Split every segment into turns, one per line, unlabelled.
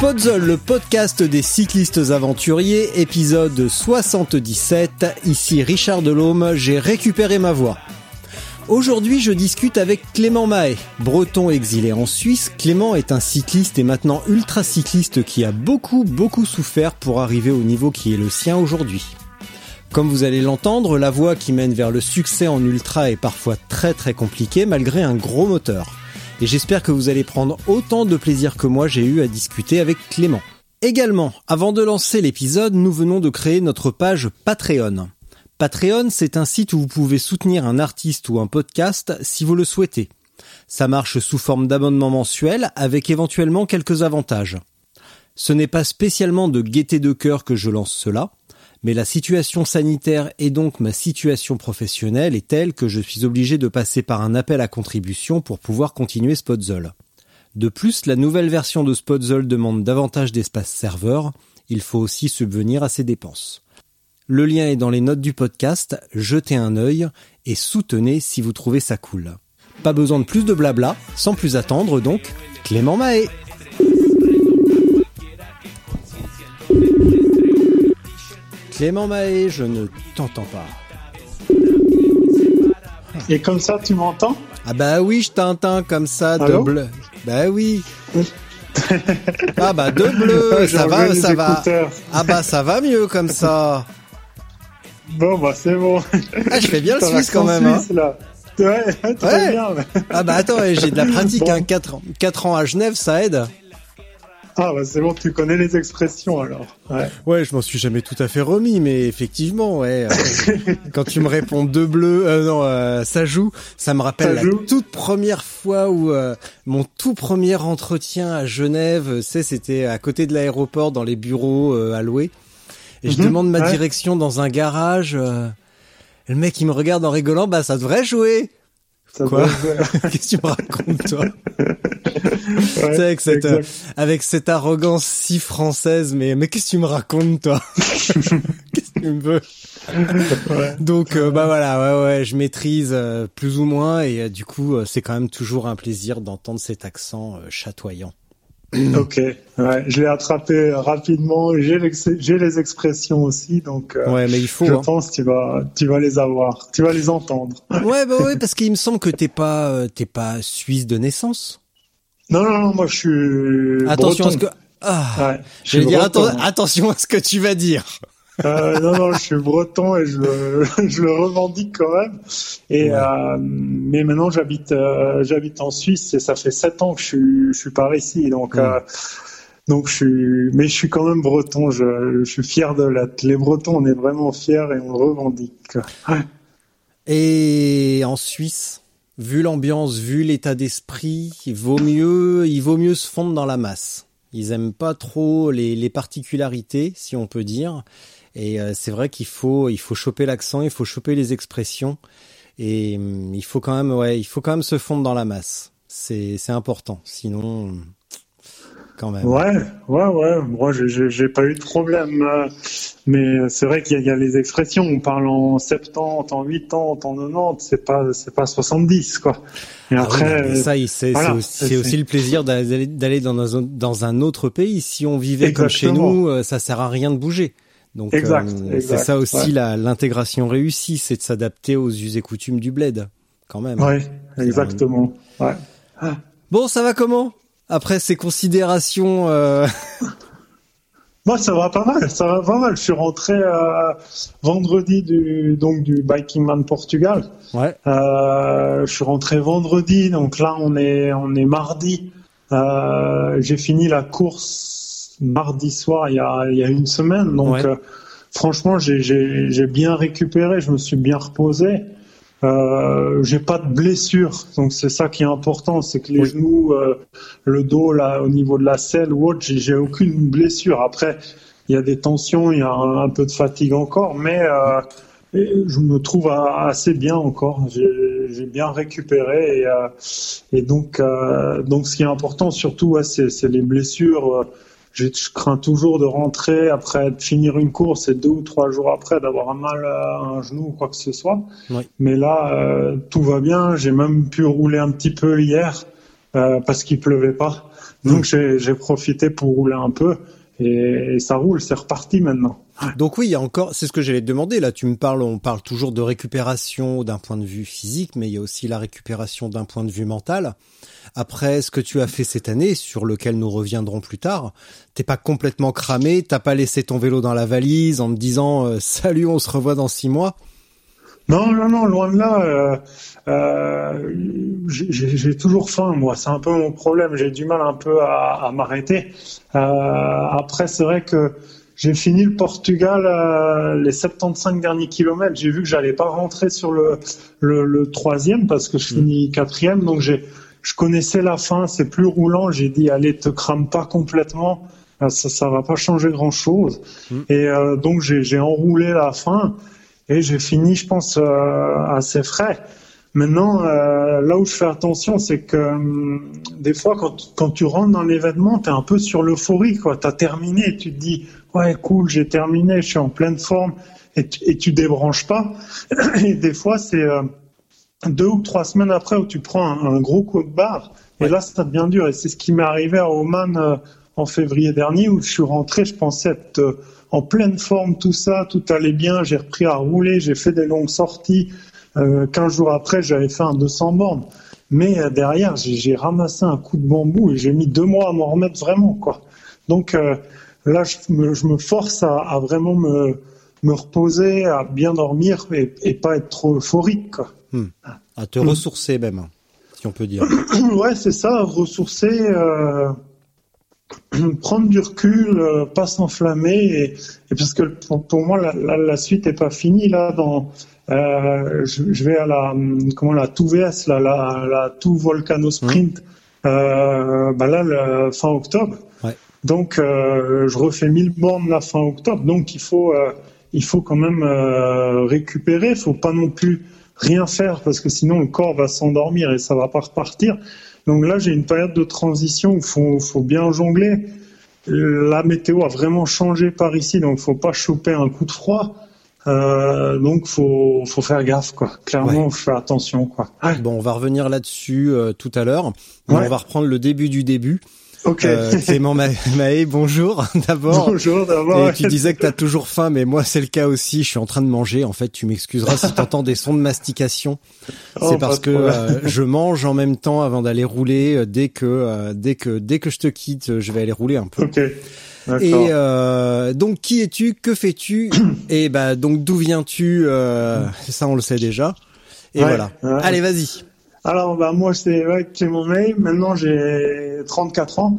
Podzol, le podcast des cyclistes aventuriers, épisode 77. Ici Richard Delhomme, j'ai récupéré ma voix. Aujourd'hui, je discute avec Clément Mahé. Breton exilé en Suisse, Clément est un cycliste et maintenant ultra cycliste qui a beaucoup beaucoup souffert pour arriver au niveau qui est le sien aujourd'hui. Comme vous allez l'entendre, la voie qui mène vers le succès en ultra est parfois très très compliquée malgré un gros moteur et j'espère que vous allez prendre autant de plaisir que moi j'ai eu à discuter avec Clément. Également, avant de lancer l'épisode, nous venons de créer notre page Patreon. Patreon, c'est un site où vous pouvez soutenir un artiste ou un podcast si vous le souhaitez. Ça marche sous forme d'abonnement mensuel avec éventuellement quelques avantages. Ce n'est pas spécialement de gaieté de cœur que je lance cela, mais la situation sanitaire et donc ma situation professionnelle est telle que je suis obligé de passer par un appel à contribution pour pouvoir continuer Spotzol. De plus, la nouvelle version de Spotzol demande davantage d'espace serveur, il faut aussi subvenir à ses dépenses. Le lien est dans les notes du podcast, jetez un œil et soutenez si vous trouvez ça cool. Pas besoin de plus de blabla, sans plus attendre donc, Clément Mahé. Clément Mahé, je ne t'entends pas.
Et comme ça, tu m'entends?
Ah bah oui, je t'entends comme ça, de
Allô?
bleu. Bah oui. ah bah de bleu, ça va, ça va. Ah bah ça va mieux comme ça.
Bon, bah c'est bon.
Ah, je fais bien le suisse quand même. Hein.
suisse, là. Ouais, très
Ouais.
bien.
Ah bah attends, j'ai de la pratique,
Bon.
hein. 4, ans- quatre ans à Genève, ça aide.
Ah, bah c'est bon, tu connais les expressions alors. Ouais.
Ouais, je m'en suis jamais tout à fait remis, mais effectivement, ouais. euh, quand tu me réponds deux bleus, euh, non, euh, ça joue, ça me rappelle
Ça
la
joue.
toute première fois où euh, mon tout premier entretien à Genève, euh, c'est c'était à côté de l'aéroport dans les bureaux euh, à louer, et je
Mhm,
demande ma
ouais.
direction dans un garage. euh, le mec il me regarde en rigolant, bah ça devrait jouer.
Ça
Quoi Qu'est-ce que tu me racontes toi
Ouais,
avec cette, euh, avec cette arrogance si française, mais, mais qu'est-ce que tu me racontes, toi Qu'est-ce que tu me veux
Ouais.
Donc, euh, bah voilà, ouais, ouais, je maîtrise euh, plus ou moins, et euh, du coup, euh, c'est quand même toujours un plaisir d'entendre cet accent euh, chatoyant.
Ok, ouais, je l'ai attrapé rapidement. J'ai les expressions aussi, donc euh,
Ouais, mais il faut.
je
hein.
pense que tu vas, tu vas les avoir, tu vas les entendre.
Ouais, bah ouais, parce qu'il me semble que t'es pas, euh, t'es pas suisse de naissance.
Non, non, non, moi je suis.
Attention à ce que. Ah,
Ouais, je
vais dire
breton.
atten- attention à ce que tu vas dire.
Euh, non, non, je suis breton et je le, je le revendique quand même. Et
Ouais.
euh, mais maintenant j'habite euh, j'habite en Suisse et ça fait sept ans que je suis je suis par ici. Donc donc je suis mais je suis quand même breton. Je, je suis fier de l'être. Les Bretons, on est vraiment fiers et on le revendique.
Et en Suisse, vu l'ambiance, vu l'état d'esprit, il vaut mieux, il vaut mieux se fondre dans la masse. Ils aiment pas trop les, les particularités, si on peut dire. Et euh, c'est vrai qu'il faut, il faut choper l'accent, il faut choper les expressions, et hum, il faut quand même, ouais, il faut quand même se fondre dans la masse. C'est, c'est important. Sinon, quand même.
Ouais, ouais, ouais. Moi, j'ai- j'ai j'ai pas eu de problème. euh, Mais c'est vrai qu'il y, a- il y a les expressions. On parle en 70, en 80, en 90. C'est pas, c'est pas 70, quoi. Et
Ah oui,
après,
mais ça, c'est
voilà,
c'est aussi, aussi le plaisir d'aller d'aller dans un, dans un autre pays. Si on vivait comme chez nous, euh, ça sert à rien de bouger. Donc, euh, c'est ça aussi
ouais.
la- l'intégration réussie, c'est de s'adapter aux us et coutumes du bled, quand même.
ouais, exactement. Ouais.
Bon, ça va comment? Après ces considérations, euh,
Moi, ça va pas mal, ça va pas mal. Je suis rentré euh, vendredi du donc du Biking Man Portugal.
Ouais.
Je suis rentré vendredi, donc là on est on est mardi. J'ai fini la course mardi soir il y a il y a une semaine, donc
Ouais.
euh, franchement j'ai bien récupéré, je me suis bien reposé. Euh, j'ai pas de blessure, donc c'est ça qui est important, c'est que les
Oui.
genoux, euh, le dos là au niveau de la selle ou autre, j'ai aucune blessure. Après, il y a des tensions, il y a un, un peu de fatigue encore, mais euh, je me trouve assez bien encore. J'ai bien récupéré et, et donc donc ce qui est important surtout, ouais, c'est les blessures. Je, je crains toujours de rentrer après de finir une course et deux ou trois jours après d'avoir un mal à un genou ou quoi que ce soit.
Oui.
Mais là, euh, tout va bien. J'ai même pu rouler un petit peu hier euh, parce qu'il pleuvait pas. Donc j'ai j'ai profité pour rouler un peu et, ça roule, c'est reparti maintenant.
Donc oui, il y a encore, c'est ce que j'allais te demander. Là, tu me parles, on parle toujours de récupération d'un point de vue physique, mais il y a aussi la récupération d'un point de vue mental. Après, ce que tu as fait cette année, sur lequel nous reviendrons plus tard, t'es pas complètement cramé, t'as pas laissé ton vélo dans la valise en me disant euh, salut, on se revoit dans six mois.
Non, non, non, loin de là. Euh, euh, j'ai toujours faim, moi. C'est un peu mon problème. J'ai du mal un peu à, à m'arrêter. Euh, après, c'est vrai que j'ai fini le Portugal, euh, les 75 derniers kilomètres. J'ai vu que j'allais pas rentrer sur le, le, le troisième parce que je finis quatrième. Donc, j'ai, je connaissais la fin. C'est plus roulant. J'ai dit, allez, te crame pas complètement. Euh, Ça, ça va pas changer grand chose. Et euh, donc, j'ai j'ai enroulé la fin et j'ai fini, je pense, euh, assez frais. Maintenant, euh, là où je fais attention, c'est que hum, des fois, quand, quand tu rentres dans l'événement, tu es un peu sur l'euphorie. Tu as terminé tu te dis, ouais, cool, j'ai terminé, je suis en pleine forme, et tu, et tu débranches pas. Et des fois, c'est euh, deux ou trois semaines après où tu prends un, un gros coup de barre, et là, ça devient dur. Et c'est ce qui m'est arrivé à Oman en février dernier, où je suis rentré, je pensais être... en pleine forme, tout ça, tout allait bien, j'ai repris à rouler, j'ai fait des longues sorties. Euh, 15 jours après, j'avais fait un 200 bornes. Mais euh, derrière, j'ai ramassé un coup de bambou et j'ai mis deux mois à m'en remettre vraiment. quoi. Donc euh, là, je me, je me force à, à vraiment me, me reposer, à bien dormir et, et pas être trop euphorique. Quoi.
À te ressourcer même, si on peut dire.
ouais, c'est ça, ressourcer, euh, prendre du recul, euh, pas s'enflammer, et, et parce que pour, pour moi la, la, la suite est pas finie là. Dans, euh, je, je vais à la hum, comment la tout VS, la la, la tout Volcano Sprint, euh, bah là le, fin octobre.
Ouais.
Donc euh, je refais 1000 bornes la fin octobre, donc il faut il faut quand même récupérer, faut pas non plus rien faire parce que sinon le corps va s'endormir et ça va pas repartir. Donc là, j'ai une période de transition où faut, faut bien jongler. La météo a vraiment changé par ici, donc faut pas choper un coup de froid. Euh, donc faut, faut faire gaffe, quoi. Clairement, faut faire attention, quoi. Ouais.
Bon, on va revenir là-dessus euh, tout à l'heure.
Ouais.
On va reprendre le début du début.
Ok.
Euh, Clément Mahé, bonjour d'abord.
Bonjour d'abord.
Et tu disais que t'as toujours faim, mais moi c'est le cas aussi. Je suis en train de manger. En fait, tu m'excuseras si t'entends des sons de mastication.
Oh,
C'est parce que euh, je mange en même temps avant d'aller rouler. euh, Dès que euh, dès que dès que je te quitte, euh, je vais aller rouler un peu.
Ok. D'accord.
Et euh, donc qui es-tu? Que fais-tu? Et bah donc d'où viens-tu? Euh, Ça on le sait déjà. Et
Ouais,
voilà.
ouais.
Allez, vas-y.
Alors, bah, moi, c'est ouais, Clément May. Maintenant, j'ai 34 ans.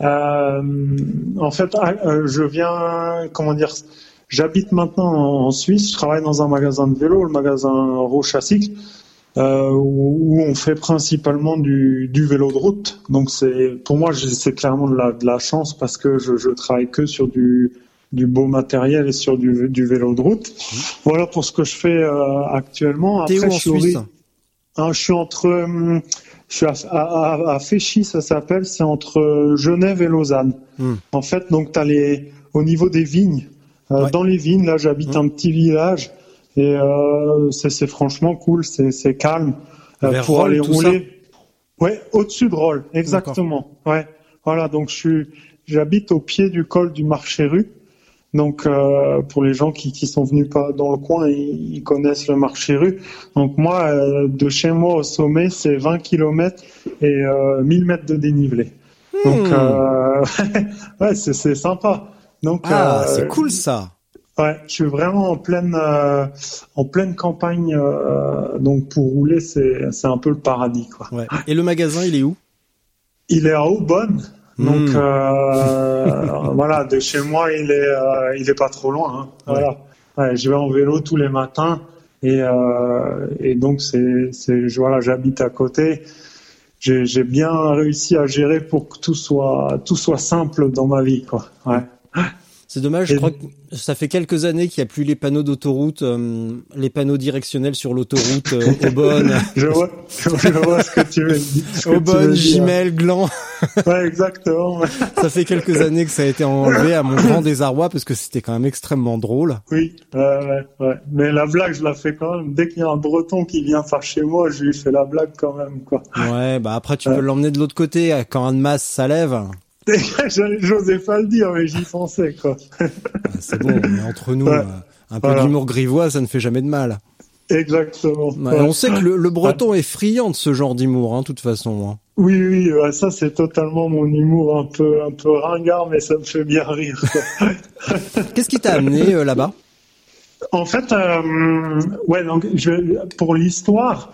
Euh, en fait, ah, euh, je viens, comment dire, j'habite maintenant en, Suisse. Je travaille dans un magasin de vélo, le magasin Roche à Cycle, euh, où, où on fait principalement du, du vélo de route. Donc, c'est pour moi, c'est clairement de la, de la chance parce que je, je travaille que sur du du beau matériel et sur du, du vélo de route. Voilà pour ce que je fais euh, actuellement.
T'es où
Après,
en
je
Suisse
Hein, je suis entre, hum, je suis à, à, Féchy, ça s'appelle, c'est entre Genève et Lausanne.
Hmm.
En fait, donc t'as les, au niveau des vignes, euh,
Ouais.
dans les vignes, là j'habite un petit village et euh, c'est franchement cool, c'est calme euh, pour aller rouler. Ouais, au-dessus de Rolle, exactement. Ouais, voilà, donc je suis, j'habite au pied du col du Marché Rue. Donc euh, pour les gens qui, qui sont venus pas dans le coin, ils, ils connaissent le marché rue. Donc moi, euh, de chez moi au sommet, c'est 20 km et euh, 1000 mètres de dénivelé. Donc
Hmm.
euh, ouais, c'est c'est sympa. Donc
Ah,
euh,
c'est cool ça.
Ouais, je suis vraiment en pleine euh, en pleine campagne. euh, donc pour rouler, c'est c'est un peu le paradis quoi.
Ouais. Et le magasin, il est où?
Il est à Aubonne. Donc euh, voilà, de chez moi, il est euh, il est pas trop loin. hein. Voilà. Ouais, je vais en vélo tous les matins et euh, et donc c'est voilà, j'habite à côté. J'ai j'ai bien réussi à gérer pour que tout soit tout soit simple dans ma vie quoi. Ouais.
C'est dommage, je crois que ça fait quelques années qu'il n'y a plus les panneaux d'autoroute, euh, les panneaux directionnels sur l'autoroute euh, Aubonne,
Je vois je vois ce que tu veux dire. ce tu
Aubonne,
veux dire.
Gimel, Gland.
Ouais, exactement.
Ça fait quelques années que ça a été enlevé à mon grand désarroi parce que c'était quand même extrêmement drôle.
Oui, ouais, ouais, ouais. Mais la blague, je la fais quand même. Dès qu'il y a un breton qui vient par chez moi, je lui fais la blague quand même, quoi.
Ouais, bah après tu peux l'emmener de l'autre côté quand un de masse ça lève.
J'osais pas le dire, mais j'y pensais, quoi.
Ah, C'est bon, mais entre nous,
Ouais.
euh, un peu
Voilà.
d'humour grivois, ça ne fait jamais de mal.
Exactement.
Ouais,
Ouais.
On sait que le, le breton est friand de ce genre d'humour, hein, de toute façon. hein.
Oui, oui, ça c'est totalement mon humour un peu, un peu ringard, mais ça me fait bien rire.
Qu'est-ce qui t'a amené euh, là-bas?
En fait, euh, ouais, donc je, pour l'histoire,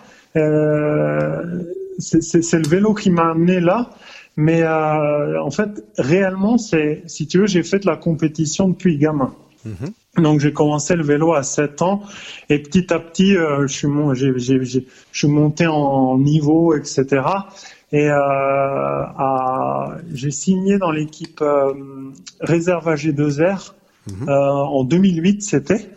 c'est le vélo qui m'a amené là. Mais euh, en fait, réellement, c'est, si tu veux, j'ai fait de la compétition depuis gamin. Donc j'ai commencé le vélo à 7 ans et petit à petit, euh, je suis mon, j'ai, j'ai, j'ai- je suis monté en niveau, etc. Et euh, à- j'ai signé dans l'équipe euh, réserve AG2R euh, en 2008, c'était.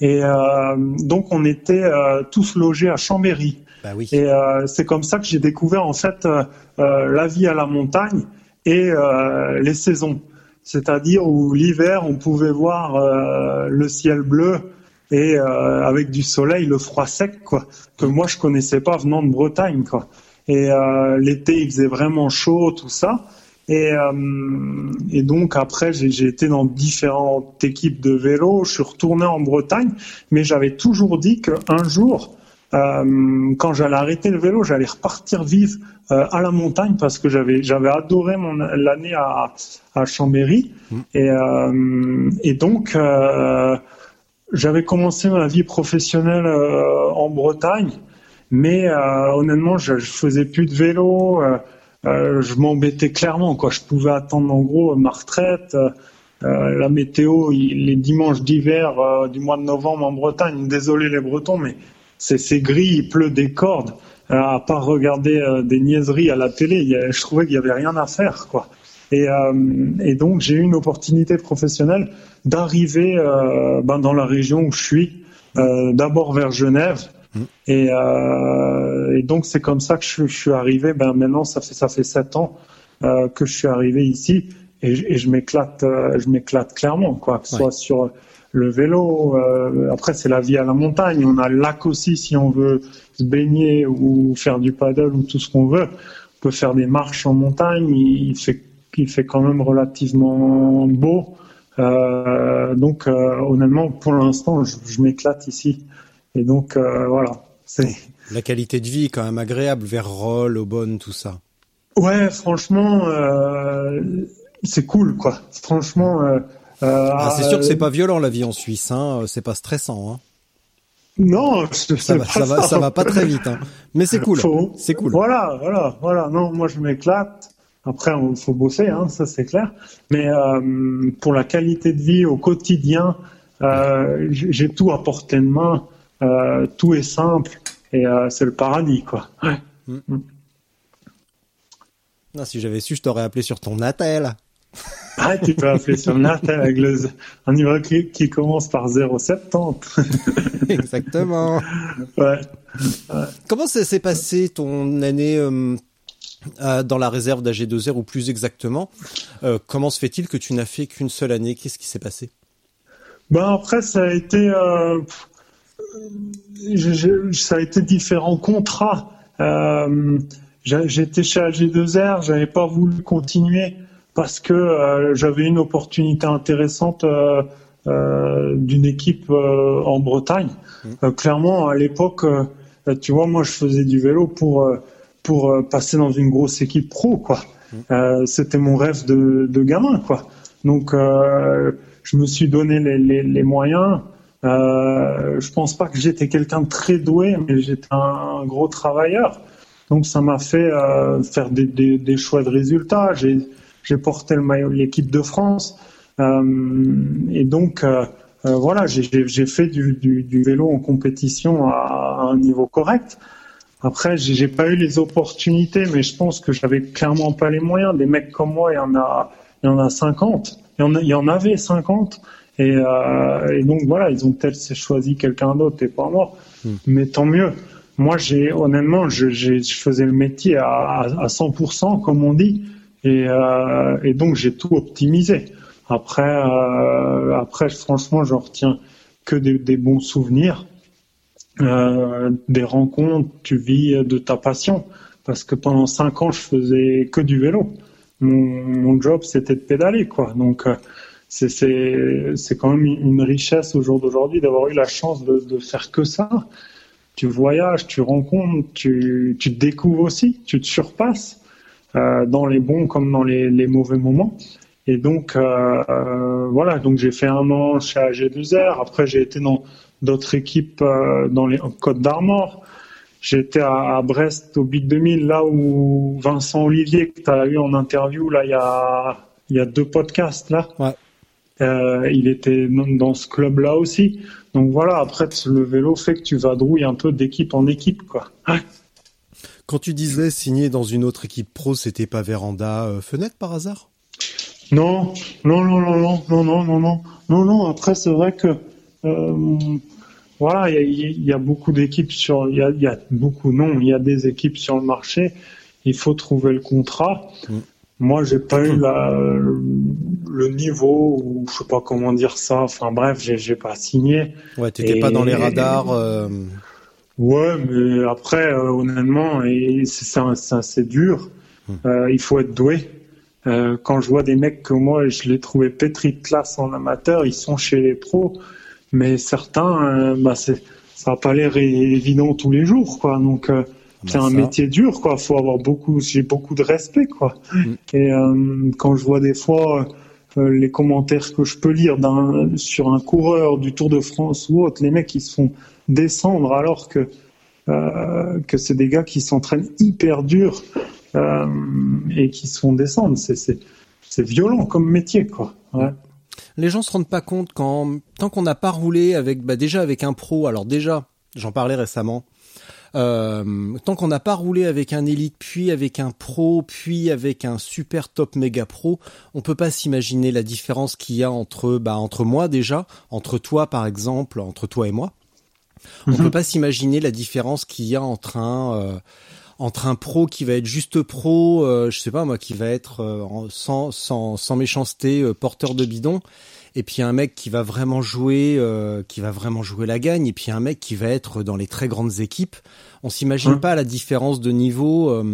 Et euh, donc on était tous logés à Chambéry.
Bah oui.
Et euh, c'est comme ça que j'ai découvert en fait euh, euh, la vie à la montagne et euh, les saisons. C'est-à-dire où l'hiver on pouvait voir euh, le ciel bleu et euh, avec du soleil, le froid sec quoi, que moi je connaissais pas venant de Bretagne quoi. Et euh, l'été il faisait vraiment chaud tout ça. Et, euh, et donc après j'ai j'ai été dans différentes équipes de vélo, je suis retourné en Bretagne, mais j'avais toujours dit qu'un jour euh, quand j'allais arrêter le vélo, j'allais repartir vivre euh, à la montagne parce que j'avais j'avais adoré mon l'année à, à Chambéry et euh, et donc j'avais commencé ma vie professionnelle en Bretagne, mais honnêtement je, je faisais plus de vélo, je m'embêtais clairement quoi. Je pouvais attendre en gros ma retraite. euh, la météo, il- les dimanches d'hiver euh, du mois de novembre en Bretagne, désolé les Bretons, mais c'est gris, il pleut des cordes. Euh, à part regarder euh, des niaiseries à la télé, il y a- je trouvais qu'il y avait rien à faire, quoi. Et, euh, et donc j'ai eu une opportunité professionnelle d'arriver euh, ben, dans la région où je suis, euh, d'abord vers Genève. Et, euh, et donc c'est comme ça que je, je suis arrivé. Ben maintenant ça fait ça fait sept ans euh, que je suis arrivé ici et, je- et m'éclate, je m'éclate clairement, quoi. Que ce
Ouais.
soit sur le vélo. euh, après c'est la vie à la montagne. On a le lac aussi si on veut se baigner ou faire du paddle ou tout ce qu'on veut. On peut faire des marches en montagne. Il fait il fait quand même relativement beau. Euh, donc euh, honnêtement pour l'instant je, je m'éclate ici. Et donc voilà. C'est
La qualité de vie est quand même agréable vers Roll, Aubonne, tout ça.
Ouais, franchement, c'est cool, quoi. Franchement. Euh, euh,
Ah, c'est sûr que c'est pas violent la vie en Suisse, hein. euh, C'est pas stressant, hein.
Non, c'est
Ça va,
pas
ça va, ça va pas très vite, hein. Mais c'est cool.
Faut-
C'est cool.
Voilà, voilà, voilà. Non, moi je m'éclate. Après, il faut bosser, hein, ça c'est clair. Mais euh, pour la qualité de vie au quotidien, euh, j'ai tout à portée de main. Euh, tout est simple et euh, c'est le paradis, quoi. Ouais.
Ah, si j'avais su, je t'aurais appelé sur ton attel.
Ah, tu peux appeler sur Natal avec le, un numéro qui, qui commence par 070.
Exactement.
ouais.
Comment ça s'est passé ton année euh, euh, dans la réserve d'AG2R ou plus exactement euh, Comment se fait-il que tu n'as fait qu'une seule année? Qu'est-ce qui s'est passé?
Ben après, ça a été, euh, pff, je- je- ça a été différents contrats. J'étais chez AG2R, j'avais pas voulu continuer parce que euh, j'avais une opportunité intéressante euh, euh, d'une équipe en Bretagne. Euh, clairement, à l'époque, tu vois, moi, je faisais du vélo pour pour passer dans une grosse équipe pro, quoi. Euh, C'était mon rêve de, de gamin, quoi. Donc, euh, je me suis donné les, les, les moyens. Euh, je pense pas que j'étais quelqu'un de très doué, mais j'étais un, gros travailleur. Donc, ça m'a fait faire des, des, des, choix de résultats. J'ai porté le maillot de l'équipe de France. Euh, et donc, euh, euh, voilà, j'ai fait du, du, du, vélo en compétition à, à un niveau correct. Après, j'ai pas eu les opportunités, mais je pense que j'avais clairement pas les moyens. Des mecs comme moi, il y en a, il y en a 50. Il y en, il y en avait 50. Et, euh, et, donc voilà, ils ont peut-être choisi quelqu'un d'autre et pas moi. Hmm. Mais tant mieux. Moi, j'ai honnêtement, je, je, faisais le métier à, à 100%, comme on dit, et, euh, et donc j'ai tout optimisé. Après, euh, après, franchement, j'en retiens que des, bons souvenirs. Euh, des rencontres, tu vis de ta passion. Parce que pendant cinq ans, je faisais que du vélo. Mon, job, c'était de pédaler, quoi. Donc, euh, c'est quand même une richesse au jour d'aujourd'hui d'avoir eu la chance de, de, faire que ça. Tu voyages, tu rencontres, tu, tu découvres aussi, tu te surpasses dans les bons comme dans les, les mauvais moments. Et donc euh, euh, voilà, donc j'ai fait un an chez AG2R. Après, j'ai été dans d'autres équipes euh, dans les Côtes d'Armor. J'étais à, à, Brest au Big 2000, là où Vincent Olivier, que tu as eu en interview, là, il y a, il y a deux podcasts, là.
Ouais.
Euh, il était dans ce club-là aussi. Donc voilà, après, le vélo fait que tu vadrouilles un peu d'équipe en équipe, quoi.
Quand tu disais signer dans une autre équipe pro, c'était pas Véranda euh, Fenêtre par hasard?
Non, non, non, non, non, non, non, non, non, non, non. Après, c'est vrai que euh, voilà, il y, a, beaucoup d'équipes sur, il y a, y a, beaucoup, non, il y a des équipes sur le marché. Il faut trouver le contrat. Mm. Moi, j'ai pas eu la, le niveau ou je sais pas comment dire ça. Enfin bref, j'ai, pas signé.
Ouais, t'étais pas dans les radars. Euh...
Ouais, mais après, euh, honnêtement, et c'est, dur. Mm. Euh, il faut être doué. Euh, quand je vois des mecs que moi, je les trouvais pétris de classe en amateur, ils sont chez les pros mais certains, euh, bah, ça n'a pas l'air évident tous les jours, quoi. Donc, euh, bah c'est un métier dur, quoi. Faut avoir beaucoup, j'ai beaucoup de respect, quoi. Mm. Et euh, quand je vois des fois euh, les commentaires que je peux lire d'un, sur un coureur du Tour de France ou autre, les mecs ils se font descendre alors que euh, que c'est des gars qui s'entraînent hyper dur et qui se font descendre. C'est, violent comme métier, quoi.
Les gens se rendent pas compte quand tant qu'on n'a pas roulé avec bah déjà avec un pro. Alors déjà, j'en parlais récemment. Euh, tant qu'on n'a pas roulé avec un élite, puis avec un pro, puis avec un super top méga pro, on peut pas s'imaginer la différence qu'il y a entre bah entre moi déjà, entre toi par exemple, entre toi et moi. On mm -hmm. peut pas s'imaginer la différence qu'il y a entre un euh, entre un pro qui va être juste pro, euh, je sais pas moi, qui va être euh, sans, sans, sans méchanceté euh, porteur de bidon, et puis un mec qui va vraiment jouer, qui va vraiment jouer la gagne, et puis un mec qui va être dans les très grandes équipes. On s'imagine mmh. pas la différence de niveau.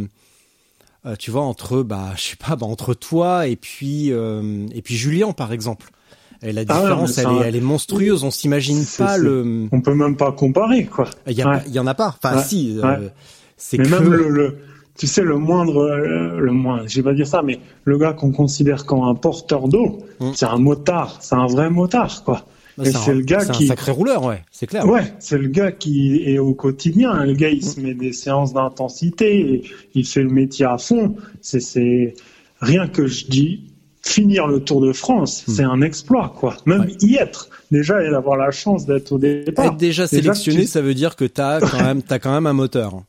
Tu vois entre bah je sais pas bah, entre toi et puis et puis Julien par exemple. Et la différence, ah ouais, elle, est, elle, est, monstrueuse. On s'imagine pas le.
On peut même pas comparer, quoi.
Il y, a,
ouais.
il y en a pas. Enfin,
ouais.
si. Euh,
c'est mais que... même le, le, tu sais, le moindre, le moins, je vais pas dire ça, mais le gars qu'on considère comme un porteur d'eau, mmh. c'est un motard, c'est un vrai motard, quoi.
Bah, et c'est le gars qui. Un sacré rouleur, ouais, c'est clair.
Ouais, c'est le gars qui est au quotidien. Le gars, il mmh. se met des séances d'intensité, il fait le métier à fond. C'est, c'est rien que je dis. Finir le Tour de France, mmh. c'est un exploit, quoi. Même ouais. y être, déjà, et d'avoir la chance d'être au départ.
Être déjà sélectionné, déjà, tu... ça veut dire que t'as quand même, t'as quand même un moteur.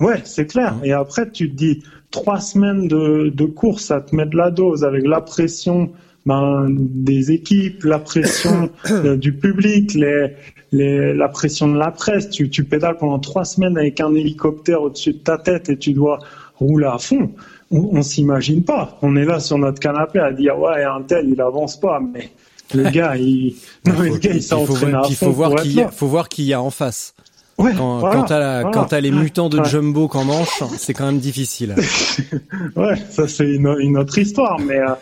Ouais, c'est clair. Et après, tu te dis trois semaines de, de course à te mettre la dose avec la pression ben, des équipes, la pression euh, du public, les, les, la pression de la presse. Tu, tu pédales pendant trois semaines avec un hélicoptère au-dessus de ta tête et tu dois rouler à fond. On, s'imagine pas. On est là sur notre canapé à dire ouais, un tel il avance pas, mais le gars il, non,
faut,
le gars il s'entraîne à fond.
Il faut voir qui, y a, faut voir qui y a en face.
Ouais,
quand,
voilà,
quand
voilà.
quand les mutants de ouais. Jumbo qu'en manche, c'est quand même difficile.
ouais, ça c'est une, une, autre histoire, mais euh,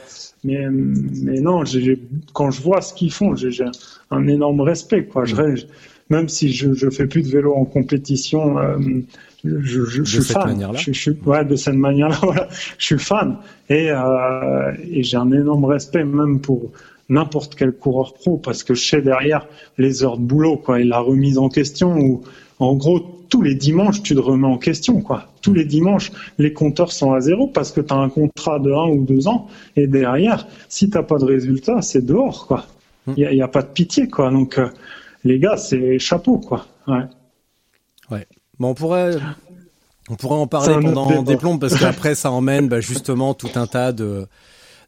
mais mais non, j ai, quand je vois ce qu'ils font, j'ai un énorme respect quoi. Je, même si je je fais plus de vélo en compétition, euh, je, je, je suis fan. Je, je, ouais, de cette manière-là, voilà. Je suis fan et, euh, et j'ai un énorme respect même pour n'importe quel coureur pro parce que je sais derrière les heures de boulot, quoi, et la remise en question ou en gros tous les dimanches tu te remets en question, quoi. Tous les dimanches les compteurs sont à zéro parce que tu as un contrat de un ou deux ans et derrière si t'as pas de résultat c'est dehors, quoi. Il n'y a, y a, pas de pitié, quoi. Donc euh, les gars c'est chapeau, quoi. Ouais.
Ouais. Bon, on pourrait on pourrait en parler pendant des plombs parce qu'après ça emmène bah, justement tout un tas de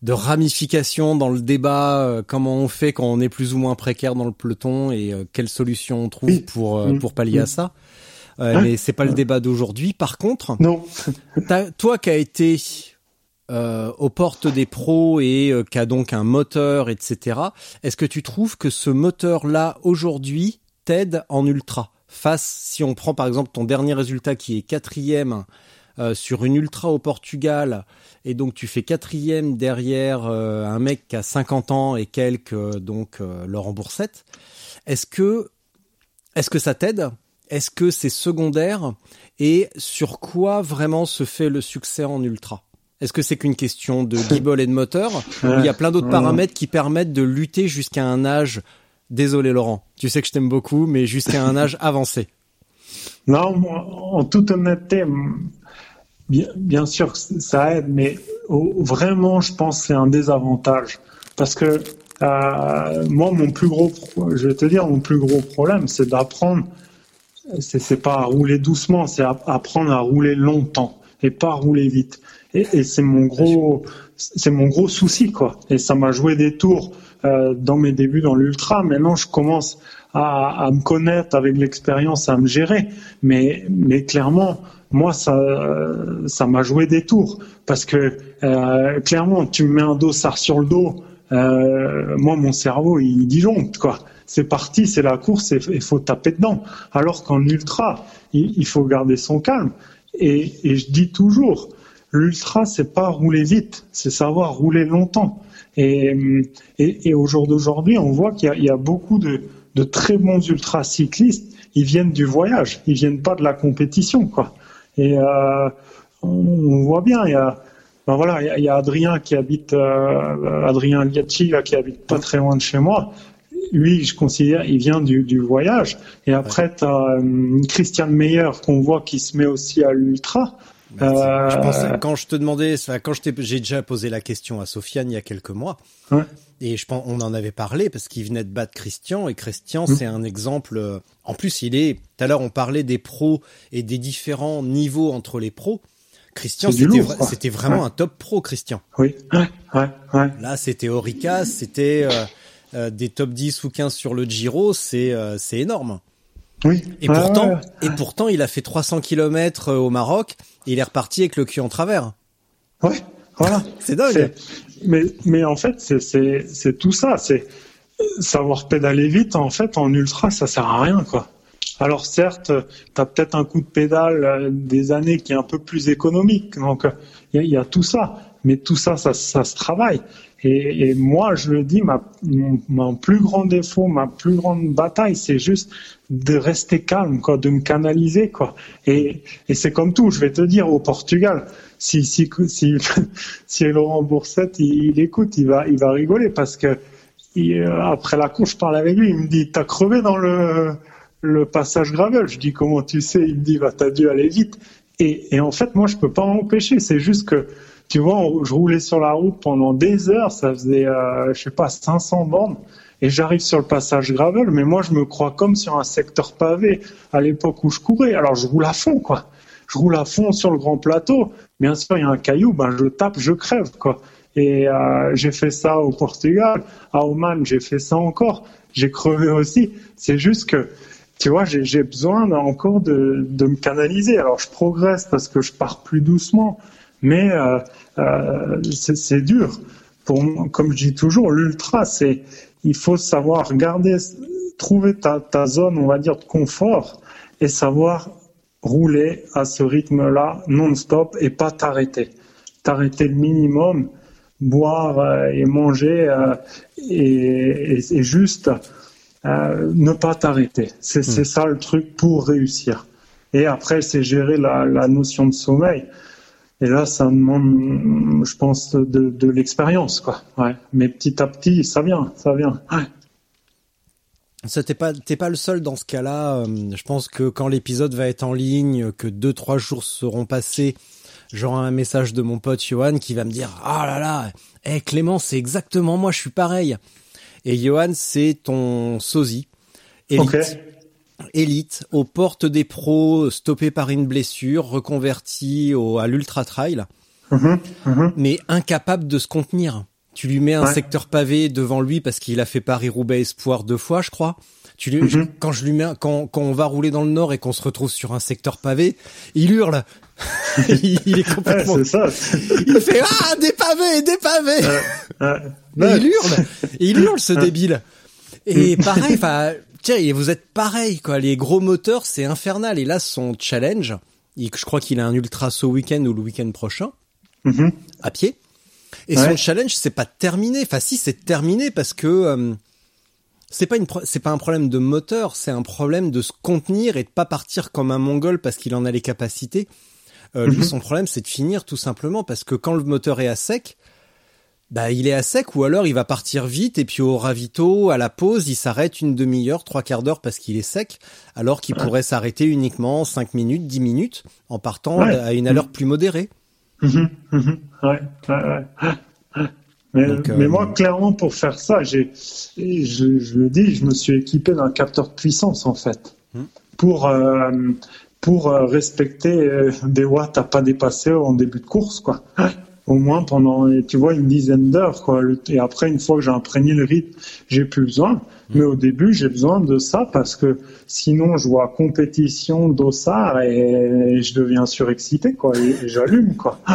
de ramifications dans le débat, euh, comment on fait quand on est plus ou moins précaire dans le peloton et euh, quelles solutions on trouve oui. pour euh, pour pallier oui. à ça. Hein mais c'est pas le débat d'aujourd'hui. Par contre,
non.
toi qui as été aux portes des pros et qui a donc un moteur, etc. Est-ce que tu trouves que ce moteur-là aujourd'hui t'aide en ultra? Face, si on prend par exemple ton dernier résultat qui est quatrième euh, sur une ultra au Portugal, et donc tu fais quatrième derrière euh, un mec qui a 50 ans et quelques, euh, donc Laurent Boursette. Est-ce que, est-ce que ça t'aide? Est-ce que c'est secondaire? Et sur quoi vraiment se fait le succès en ultra? Est-ce que c'est qu'une question de guibole et de moteur il y a plein d'autres paramètres qui permettent de lutter jusqu'à un âge Désolé Laurent, tu sais que je t'aime beaucoup, mais jusqu'à un âge avancé.
Non, en toute honnêteté, bien, bien sûr ça aide, mais vraiment, je pense que c'est un désavantage. Parce que euh, moi, mon plus gros, je vais te dire, mon plus gros problème, c'est d'apprendre, c'est pas à rouler doucement, c'est apprendre à rouler longtemps et pas à rouler vite. Et, et c'est mon gros, c'est mon gros souci, quoi. Et ça m'a joué des tours euh, dans mes débuts dans l'ultra. Maintenant, je commence à, me connaître avec l'expérience, à me gérer. Mais, mais clairement, moi, ça, ça m'a joué des tours parce que euh, clairement, tu me mets un dossard sur le dos. Euh, moi, mon cerveau, il disjoncte, quoi. C'est parti, c'est la course, il faut taper dedans. Alors qu'en ultra, il, il, faut garder son calme. Et, et je dis toujours, l'ultra, c'est pas rouler vite, c'est savoir rouler longtemps. Et, et, et au jour d'aujourd'hui, on voit qu'il y, y, a beaucoup de, de très bons ultra cyclistes. Ils viennent du voyage, ils viennent pas de la compétition, quoi. Et euh, on, voit bien, il y a, ben voilà, il y, a, il y a Adrien qui habite, euh, Adrien Liacci, là, qui habite pas très loin de chez moi. Lui, je considère, il vient du, du voyage. Et après, tu as euh, Christian Meyer qu'on voit qui se met aussi à l'ultra.
Euh... Je pensais, quand je te demandais, quand j'ai déjà posé la question à Sofiane il y a quelques mois,
ouais.
et je pense on en avait parlé parce qu'il venait de battre Christian et Christian mmh. c'est un exemple. euh, En plus, il est. Tout à l'heure, on parlait des pros et des différents niveaux entre les pros. Christian, c'était vraiment
ouais.
un top pro, Christian.
Oui, ouais, ouais, ouais.
Là, c'était Orica, c'était euh, euh, des top 10 ou 15 sur le Giro, c'est euh, c'est énorme.
Oui.
Et pourtant, et pourtant, il a fait 300 km au Maroc et il est reparti avec le cul en travers.
Ouais, voilà.
c'est dingue.
Mais, mais en fait, c'est tout ça. C'est savoir pédaler vite. En fait, en ultra, ça sert à rien, quoi. Alors certes, tu as peut-être un coup de pédale des années qui est un peu plus économique. Donc, il y, y, a tout ça. Mais tout ça, ça, ça se travaille. Et, et, moi, je le dis, ma, mon, plus grand défaut, ma plus grande bataille, c'est juste de rester calme, quoi, de me canaliser, quoi. Et, et c'est comme tout, je vais te dire, au Portugal, si, si, si, si Laurent Boursette, il, il, écoute, il va, il va rigoler parce que il, après la course, je parle avec lui, il me dit, t'as crevé dans le, le passage gravel. Je dis, comment tu sais? Il me dit, bah, t'as dû aller vite. Et, et en fait, moi, je peux pas m'empêcher. C'est juste que, tu vois, je roulais sur la route pendant des heures, ça faisait, euh, je sais pas, 500 bornes, et j'arrive sur le passage gravel, mais moi je me crois comme sur un secteur pavé à l'époque où je courais. Alors je roule à fond, quoi. Je roule à fond sur le grand plateau. Bien sûr, il y a un caillou, ben je tape, je crève, quoi. Et euh, j'ai fait ça au Portugal, à Oman, j'ai fait ça encore. J'ai crevé aussi. C'est juste que, tu vois, j'ai besoin encore de, de me canaliser. Alors je progresse parce que je pars plus doucement mais euh, euh, c'est dur. Pour comme je dis toujours, l'ultra, c'est il faut savoir garder, trouver ta, ta zone, on va dire, de confort et savoir rouler à ce rythme-là non-stop et pas t'arrêter. T'arrêter le minimum, boire euh, et manger et, et, et, juste euh, ne pas t'arrêter. C'est c'est ça le truc pour réussir. Et après, c'est gérer la, la notion de sommeil. Et là, ça demande, je pense, de, de l'expérience, quoi. Ouais. Mais petit à petit, ça vient, ça vient. Ouais.
Ça t'es pas t'es pas le seul dans ce cas-là. Euh, Je pense que quand l'épisode va être en ligne, que deux trois jours seront passés, j'aurai un message de mon pote Johan qui va me dire ah là là, eh Clément c'est exactement moi, je suis pareil. Et Johan c'est ton sosie élite,
Ok.
Élite aux portes des pros, stoppé par une blessure, reconverti au, à l'ultra trail,
Mhm, mhm.
mais incapable de se contenir. Tu lui mets un
Ouais.
secteur pavé devant lui parce qu'il a fait Paris-Roubaix Espoir deux fois, je crois. Tu lui,
Mhm.
quand je lui mets, quand, quand on va rouler dans le nord et qu'on se retrouve sur un secteur pavé, il hurle. il, il est
Ouais,
complètement,
c'est ça.
il fait ah des pavés, des pavés.
Ouais.
Il hurle, il hurle ce débile. Et pareil, enfin, tiens, et vous êtes pareil quoi. Les gros moteurs, c'est infernal. Et là, son challenge, il- je crois qu'il a un ultra ce week-end ou le week-end prochain
Mhm.
à pied. Et
Ouais.
son challenge, c'est pas terminé. Enfin, si, c'est terminé parce que euh, c'est pas une, c'est pas un problème de moteur, c'est un problème de se contenir et de pas partir comme un mongol parce qu'il en a les capacités. Euh, Lui, son problème, c'est de finir tout simplement parce que quand le moteur est à sec, bah, il est à sec ou alors il va partir vite et puis au ravito, à la pause, il s'arrête une demi-heure, trois quarts d'heure parce qu'il est sec, alors qu'il pourrait s'arrêter uniquement cinq minutes, dix minutes en partant
Ouais.
à une allure plus modérée.
Mhm, mhm. Ouais, ouais, ouais. Mais,
Donc, euh,
mais moi, clairement, pour faire ça, j'ai, je, je le dis, je me suis équipé d'un capteur de puissance, en fait,
Hmm.
pour, euh, pour euh, respecter des watts à pas dépasser en début de course, quoi. Au moins pendant, tu vois, une dizaine d'heures, quoi. Et après, une fois que j'ai imprégné le rythme, j'ai plus besoin. Mais au début, j'ai besoin de ça parce que sinon, je vois compétition d'ossard et je deviens surexcité, quoi. Et, et j'allume, quoi.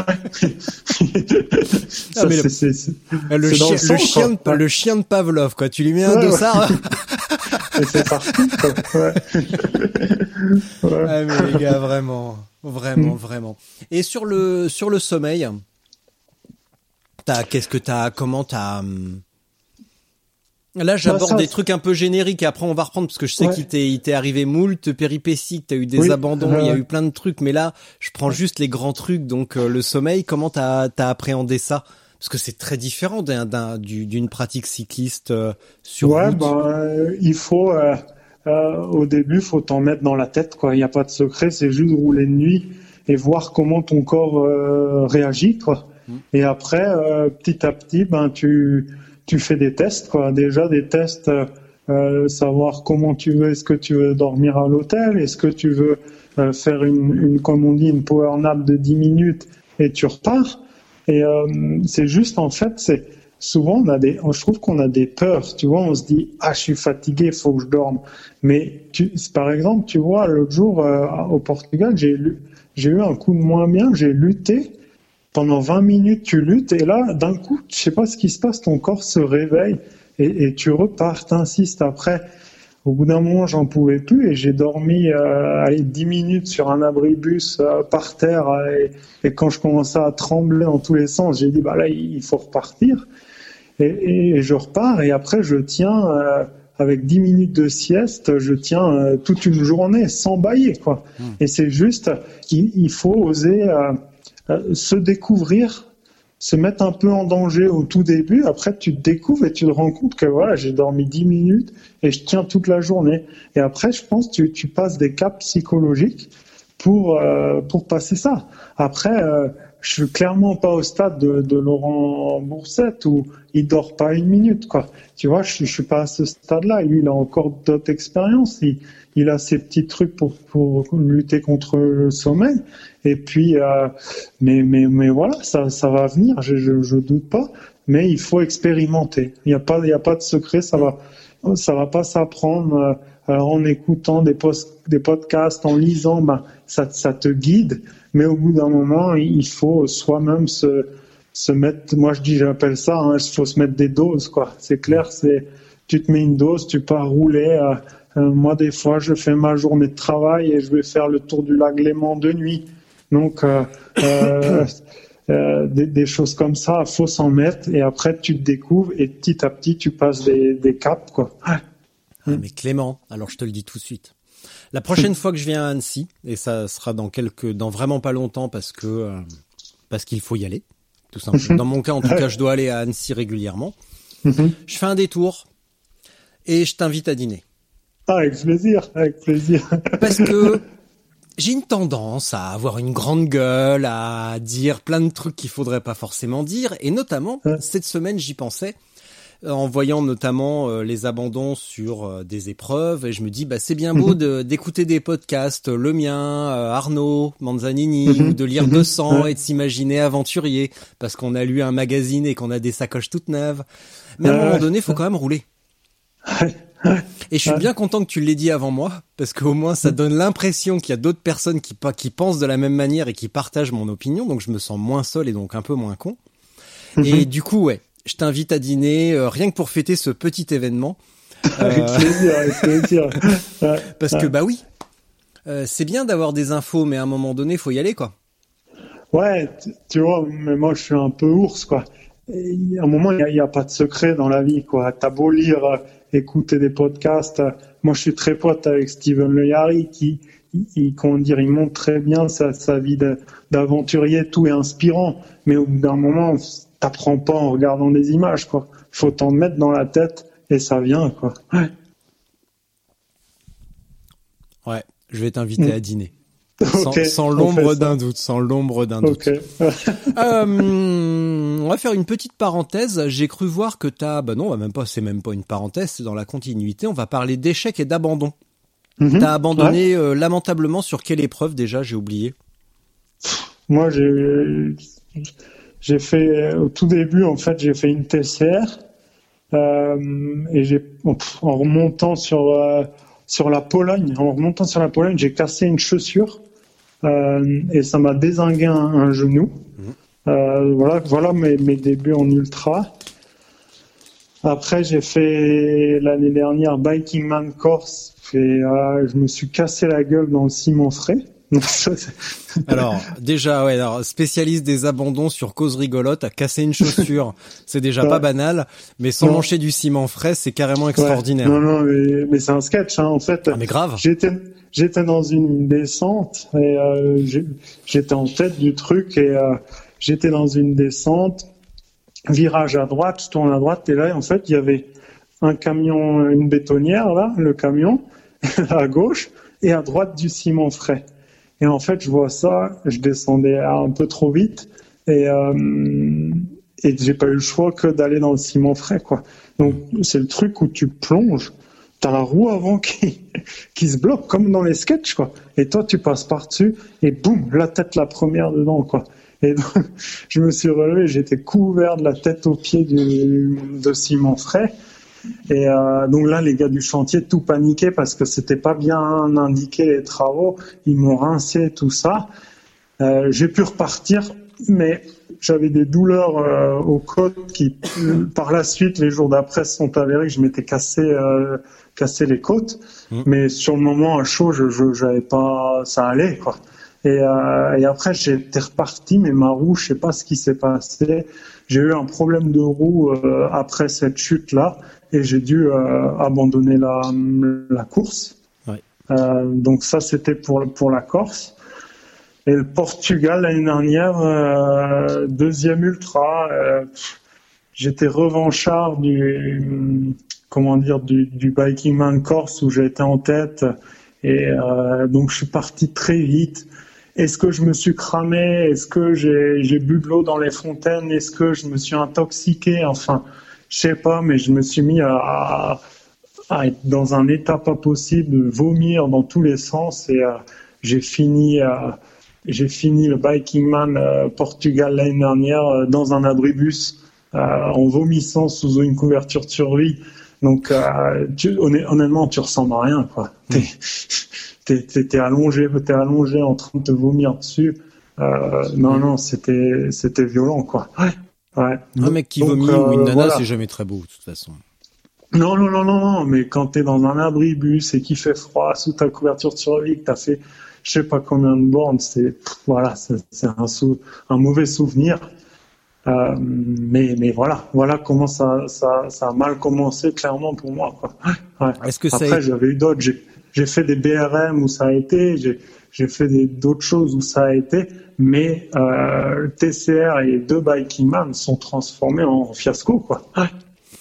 Ça,
Ah, le- Le, chien,
le sang,
le, chien de,
quoi.
le chien de Pavlov, quoi. Tu lui mets un
Ouais, ouais.
dossard.
et c'est parti, quoi. Ouais. Ouais.
ah, mais les gars, vraiment. Vraiment,
Mm.
vraiment. Et sur le, sur le sommeil, t'as, qu'est-ce que t'as, comment t'as, hum, Là, j'aborde
Bah, ça,
des trucs un peu génériques et après on va reprendre parce que je sais
Ouais.
qu'il t'est, il t'est arrivé moult péripéties, t'as eu des
Oui,
abandons, il y a eu plein de trucs, mais là, je prends juste les grands trucs. Donc, euh, le sommeil, comment t'as, t'as appréhendé ça? Parce que c'est très différent d'un, d'un- du- d'une pratique cycliste euh, sur
ouais,
route.
ben, euh, il faut, euh, euh, au début, faut t'en mettre dans la tête, quoi. Il n'y a pas de secret, c'est juste rouler de nuit et voir comment ton corps euh, réagit, quoi. Et après, euh, petit à petit, ben, tu, tu fais des tests. Déjà, des tests, euh, savoir comment tu veux, est-ce que tu veux dormir à l'hôtel, est-ce que tu veux euh, faire une, une, comme on dit, une power nap de 10 minutes et tu repars. Et c'est juste, en fait, c'est souvent on a des, je trouve qu'on a des peurs. Tu vois, on se dit ah je suis fatigué, faut que je dorme. Mais tu, par exemple, tu vois, l'autre jour au Portugal, j'ai j'ai eu un coup de moins bien, j'ai lutté. Pendant 20 minutes, tu luttes et là, d'un coup, je sais pas ce qui se passe, ton corps se réveille et, et tu repars, t'insistes. Après, au bout d'un moment, j'en pouvais plus et j'ai dormi euh, allez, 10 minutes sur un abribus euh, par terre et, et quand je commençais à trembler dans tous les sens, j'ai dit bah là il faut repartir et, et je repars et après je tiens euh, avec 10 minutes de sieste, je tiens euh, toute une journée sans bailler quoi. Et c'est juste il, il faut oser euh, se découvrir se mettre un peu en danger au tout début. Après, tu te découvres et tu te rends compte que voilà, j'ai dormi 10 minutes et je tiens toute la journée. Et après, je pense tu, tu passes des caps psychologiques pour, euh, pour passer ça. Après, euh, je suis clairement pas au stade de, de Laurent Boursette où il dort pas une minute, quoi. Tu vois, je, je suis pas à ce stade-là. Lui, il a encore d'autres expériences. Il a ses petits trucs pour, pour lutter contre le sommeil. Et puis, euh, mais, mais, mais voilà, ça, ça va venir, je, je, je doute pas. Mais il faut expérimenter. Il n'y a pas, il a pas de secret. Ça va, ça va pas s'apprendre euh, alors en écoutant des, post, des podcasts, en lisant. Ben, ça, ça te guide. Mais au bout d'un moment, il faut soi-même se, se mettre. Moi, je dis, j'appelle ça. Il hein, faut se mettre des doses. C'est clair. C'est, tu te mets une dose, tu pars rouler. Euh, euh, moi, des fois, je fais ma journée de travail et je vais faire le tour du lac Léman de nuit. Donc, euh, euh, euh, des, des, choses comme ça, il faut s'en mettre et après tu te découvres et petit à petit tu passes des, des caps quoi.
Ah, mais Clément, alors je te le dis tout de suite. La prochaine fois que je viens à Annecy, et ça sera dans quelques, dans vraiment pas longtemps parce que euh, parce qu'il faut y aller, tout simplement. Dans mon cas, en tout cas, je dois aller à Annecy régulièrement.
Mhm.
Je fais un détour et je t'invite à dîner.
Ah, avec plaisir, avec plaisir.
Parce que j'ai une tendance à avoir une grande gueule, à dire plein de trucs qu'il faudrait pas forcément dire, et notamment cette semaine j'y pensais euh, en voyant notamment euh, les abandons sur euh, des épreuves, et je me dis bah c'est bien beau
Mhm.
de- d'écouter des podcasts, le mien, euh, Arnaud, Manzanini,
Mhm.
ou de lire
Mhm.
200
Ouais.
et de s'imaginer aventurier parce qu'on a lu un magazine et qu'on a des sacoches toutes neuves. Mais à un moment donné, faut quand même rouler. Et je suis
Ouais.
bien content que tu l'aies dit avant moi, parce qu'au moins ça donne l'impression qu'il y a d'autres personnes qui, qui pensent de la même manière et qui partagent mon opinion, donc je me sens moins seul et donc un peu moins con. Et du coup, ouais, je t'invite à dîner, euh, rien que pour fêter ce petit événement,
Avec
Euh,
plaisir, avec plaisir. Ouais.
parce que bah oui, euh, c'est bien d'avoir des infos, mais à un moment donné, faut y aller quoi.
Ouais, tu- tu vois, mais moi je suis un peu ours, quoi. Et à un moment, il n'y a, a pas de secret dans la vie, quoi. T'as beau lire, écouter des podcasts. moi, je suis très pote avec Steven Le Yari, qui, il, comment dire, il montre très bien sa, sa vie d'aventurier. Tout est inspirant, mais au bout d'un moment, t'apprends pas en regardant des images, quoi. Faut t'en mettre dans la tête et ça vient, quoi. Ouais.
Ouais, je vais t'inviter
Mm.
à dîner. Sans,
Ok,
sans l'ombre d'un doute, sans l'ombre d'un doute.
Ok.
Euh, on va faire une petite parenthèse. J'ai cru voir que t'as, bah non, on va même pas, c'est même pas une parenthèse, c'est dans la continuité. On va parler d'échecs et d'abandon.
Mhm.
T'as abandonné euh, lamentablement sur quelle épreuve déjà J'ai oublié?
Moi, j'ai fait au tout début, en fait, j'ai fait une TCR euh, et j'ai en en remontant sur euh, sur la Pologne, en remontant sur la Pologne, j'ai cassé une chaussure euh, et ça m'a désingué un, un genou. Euh, voilà, voilà mes, mes débuts en ultra. Après, j'ai fait l'année dernière Biking Man Course et euh, je me suis cassé la gueule dans le ciment frais.
Alors déjà, ouais, alors spécialiste des abandons sur cause rigolote, à casser une chaussure, c'est déjà pas banal, mais sans mancher du ciment frais, c'est carrément
Ouais.
extraordinaire.
Non, non, mais, mais c'est un sketch, hein, en fait.
Ah, mais grave.
J'étais, j'étais dans une descente et euh, j'étais en tête du truc et euh, j'étais dans une descente, virage à droite, je tourne à droite et là, en fait, il y avait un camion, une bétonnière là, le camion à gauche et à droite du ciment frais. Et en fait, je vois ça, je descendais un peu trop vite et euh, et j'ai pas eu le choix que d'aller dans le ciment frais, quoi. Donc c'est le truc où tu plonges, t'as la roue avant qui qui se bloque comme dans les sketchs, quoi. Et toi, tu passes par dessus et boum, la tête la première dedans, quoi. Et donc, je me suis relevé, j'étais couvert de la tête aux pieds du, de ciment frais. Et euh, donc là, les gars du chantier tout paniquaient parce que c'était pas bien indiqué les travaux. Ils m'ont rincé tout ça. Euh, J'ai pu repartir, mais j'avais des douleurs euh, aux côtes qui, par la suite, les jours d'après, se sont avérées que je m'étais cassé, cassé les côtes.
Mhm.
Mais sur le moment, à chaud, je, je, pas, ça allait quoi. Et, euh, et après, j'étais reparti, mais ma roue, je sais pas ce qui s'est passé. J'ai eu un problème de roue euh, après cette chute-là, et j'ai dû euh, abandonner la, la course.
Ouais.
Donc ça, c'était pour pour la Corse. Et le Portugal l'année dernière, deuxième ultra, j'étais revanchard du comment dire du, du Biking Man Corse où j'ai été en tête et euh, donc je suis parti très vite. Est-ce que je me suis cramé? Est-ce que j'ai bu de l'eau dans les fontaines? Est-ce que je me suis intoxiqué? Enfin, je sais pas, mais je me suis mis à, à, à être dans un état pas possible, de vomir dans tous les sens et euh, j'ai fini euh, j'ai fini le Biking Man euh, Portugal l'année dernière dans un abribus en vomissant sous une couverture de survie. Donc, euh, tu, honnêtement, tu ressembles à rien, quoi. T'es, t'es, t'es- t'es allongé, t'es allongé en train de te vomir dessus. Euh, non, non, c'était, c'était violent, quoi. Ouais. Ouais.
Un mec qui
Donc,
vomit
euh,
ou une nana,
voilà.
c'est jamais très beau de toute façon.
Non, non, non, non, non, mais quand t'es dans un abribus et qu'il fait froid sous ta couverture de survie, que t'as fait je sais pas combien de bornes, c'est, voilà, c'est, c'est un, sou- un mauvais souvenir. Euh, mais, mais voilà, voilà comment ça, ça, ça a mal commencé clairement pour moi. Quoi. Ouais.
Est-ce que ça
Après,
a-
j'avais eu d'autres. J'ai, j'ai fait des BRM où ça a été, j'ai, j'ai fait d'autres choses où ça a été, mais euh, le TCR et les deux Biking Man sont transformés en fiasco. Quoi.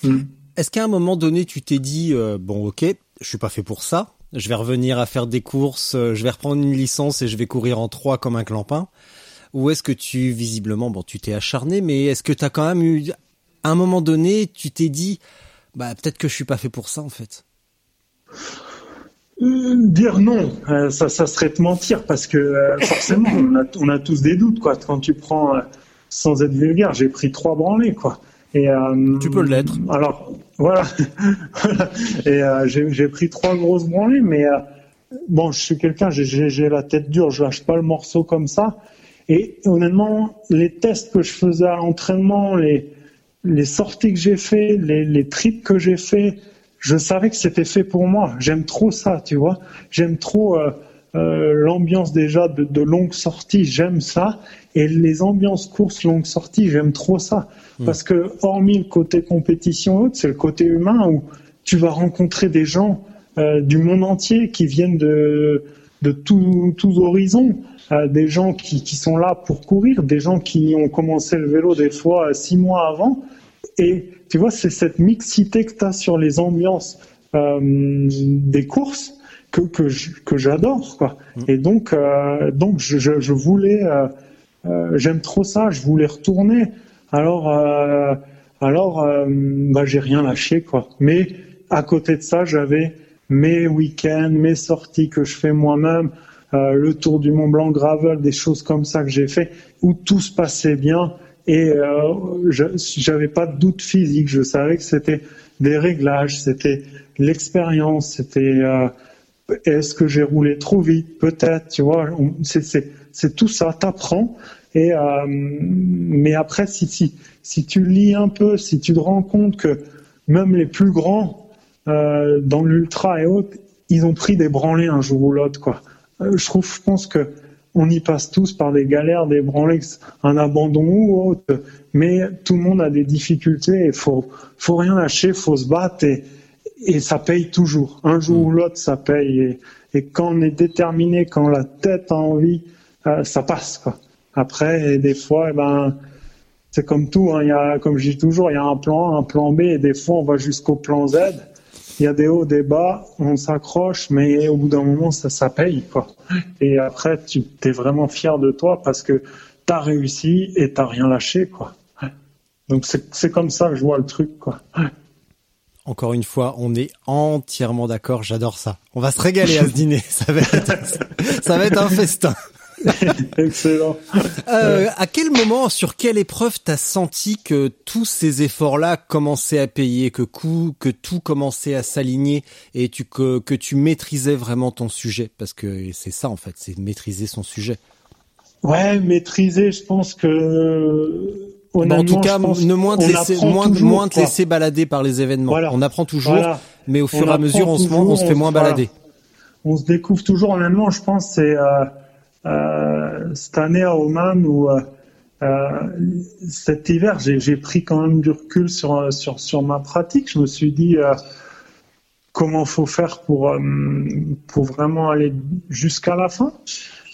Mm.
Est-ce qu'à un moment donné, tu t'es dit euh, bon, ok, je suis pas fait pour ça. Je vais revenir à faire des courses. euh, je vais reprendre une licence et je vais courir en trois comme un clampin. Ou est-ce que tu, visiblement, bon, tu t'es acharné, mais est-ce que tu as quand même eu, à un moment donné, tu t'es dit, bah peut-être que je suis pas fait pour ça en fait?
Euh, Dire non, euh, ça, ça serait te mentir parce que euh, forcément, on a, on a tous des doutes. Quoi. Quand tu prends, euh, sans être vulgaire, j'ai pris trois branlées. Quoi. Et, euh,
Tu peux l'être.
Alors, voilà. Et euh, j'ai pris trois grosses branlées, mais euh, bon, je suis quelqu'un, j'ai la tête dure, je lâche pas le morceau comme ça. Et honnêtement, les tests que je faisais à l'entraînement, les, les sorties que j'ai fait, les, les trips que j'ai fait, je savais que c'était fait pour moi. J'aime trop ça, tu vois. J'aime trop euh, euh, l'ambiance déjà de, de longues sorties. J'aime ça. Et les ambiances courses longues sorties, j'aime trop ça. Parce que hormis le côté compétition haute, c'est le côté humain où tu vas rencontrer des gens euh, du monde entier qui viennent de, de tous horizons. Euh, des gens qui, qui sont là pour courir, des gens qui ont commencé le vélo des fois euh, six mois avant. Et tu vois, c'est cette mixité que tu as sur les ambiances euh, des courses que, que, j'adore. Quoi. Et donc, euh, donc je, je, je voulais, euh, euh, j'aime trop ça, je voulais retourner. Alors, euh, alors euh, bah, j'ai rien lâché. Quoi. Mais à côté de ça, j'avais mes week-ends, mes sorties que je fais moi-même, euh, le tour du Mont Blanc gravel, des choses comme ça que j'ai fait, où tout se passait bien et euh, j'avais pas de doute physique. Je savais que c'était des réglages, c'était l'expérience, c'était euh, est-ce que j'ai roulé trop vite, peut-être, tu vois. C'est tout ça, t'apprends. Et euh, mais après, si si si tu lis un peu, si tu te rends compte que même les plus grands dans l'ultra et autres, ils ont pris des branlées un jour ou l'autre, quoi. Euh, je trouve, je pense que on y passe tous par des galères, des branlées, un abandon ou autre, mais tout le monde a des difficultés. Il faut, faut rien lâcher, faut se battre et, et ça paye toujours. Un jour ou l'autre, ça paye. Et, et quand on est déterminé, quand la tête a envie, euh, ça passe. Quoi. Après, et des fois, eh ben, c'est comme tout. Hein, il y a, comme je dis toujours, il y a un plan A, un plan B, et des fois, on va jusqu'au plan Z. Il y a des hauts, des bas, on s'accroche, mais au bout d'un moment, ça, ça paye, quoi. Et après, tu es vraiment fier de toi parce que tu as réussi et t'as rien lâché, quoi. Donc c'est comme ça que je vois le truc, quoi.
Encore une fois, on est entièrement d'accord. J'adore ça. On va se régaler à ce dîner. Ça va être, ça va être un festin.
Excellent.
Euh, à quel moment, sur quelle épreuve t'as senti que tous ces efforts-là commençaient à payer, que coup, que tout commençait à s'aligner et tu, que, que tu maîtrisais vraiment ton sujet? Parce que c'est ça en fait, c'est maîtriser son sujet.
Ouais, maîtriser, je pense que.
Bon, en tout cas, ne moins te laisser, moins,
toujours,
moins te laisser balader par les événements.
Voilà.
On apprend toujours,
Voilà.
mais au fur et à mesure, on se,
toujours,
on se fait moins
voilà.
balader.
on se découvre toujours honnêtement je pense c'est euh, euh, cette année à Oman euh, euh, cet hiver j'ai pris quand même du recul sur sur sur ma pratique. Je me suis dit euh, comment faut faire pour euh, pour vraiment aller jusqu'à la fin.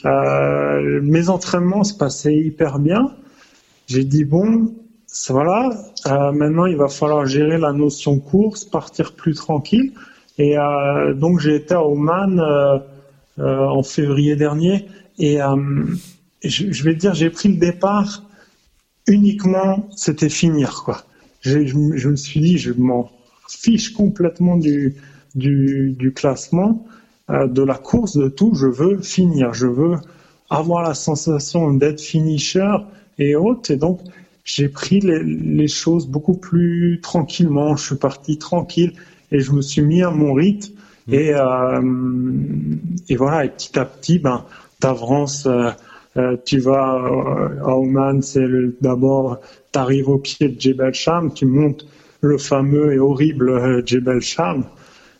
Euh, mes entraînements se passaient hyper bien. J'ai dit bon voilà euh, maintenant il va falloir gérer la notion course partir plus tranquille. Et euh, donc j'ai été à Oman euh, euh, en février dernier et euh, je, je vais te dire j'ai pris le départ uniquement c'était finir quoi. Je, me- je me suis dit je m'en fiche complètement du du, du classement, euh, de la course, de tout. Je veux finir, je veux avoir la sensation d'être finisher et autres. Et donc j'ai pris les, les choses beaucoup plus tranquillement. Je suis parti tranquille et je me suis mis à mon rythme. Et, euh, et voilà, et petit à petit, ben, t'avances, euh, euh, tu vas euh, à Oman, c'est d'abord, t'arrives au pied de Jebel Sham, tu montes le fameux et horrible euh, Jebel Sham,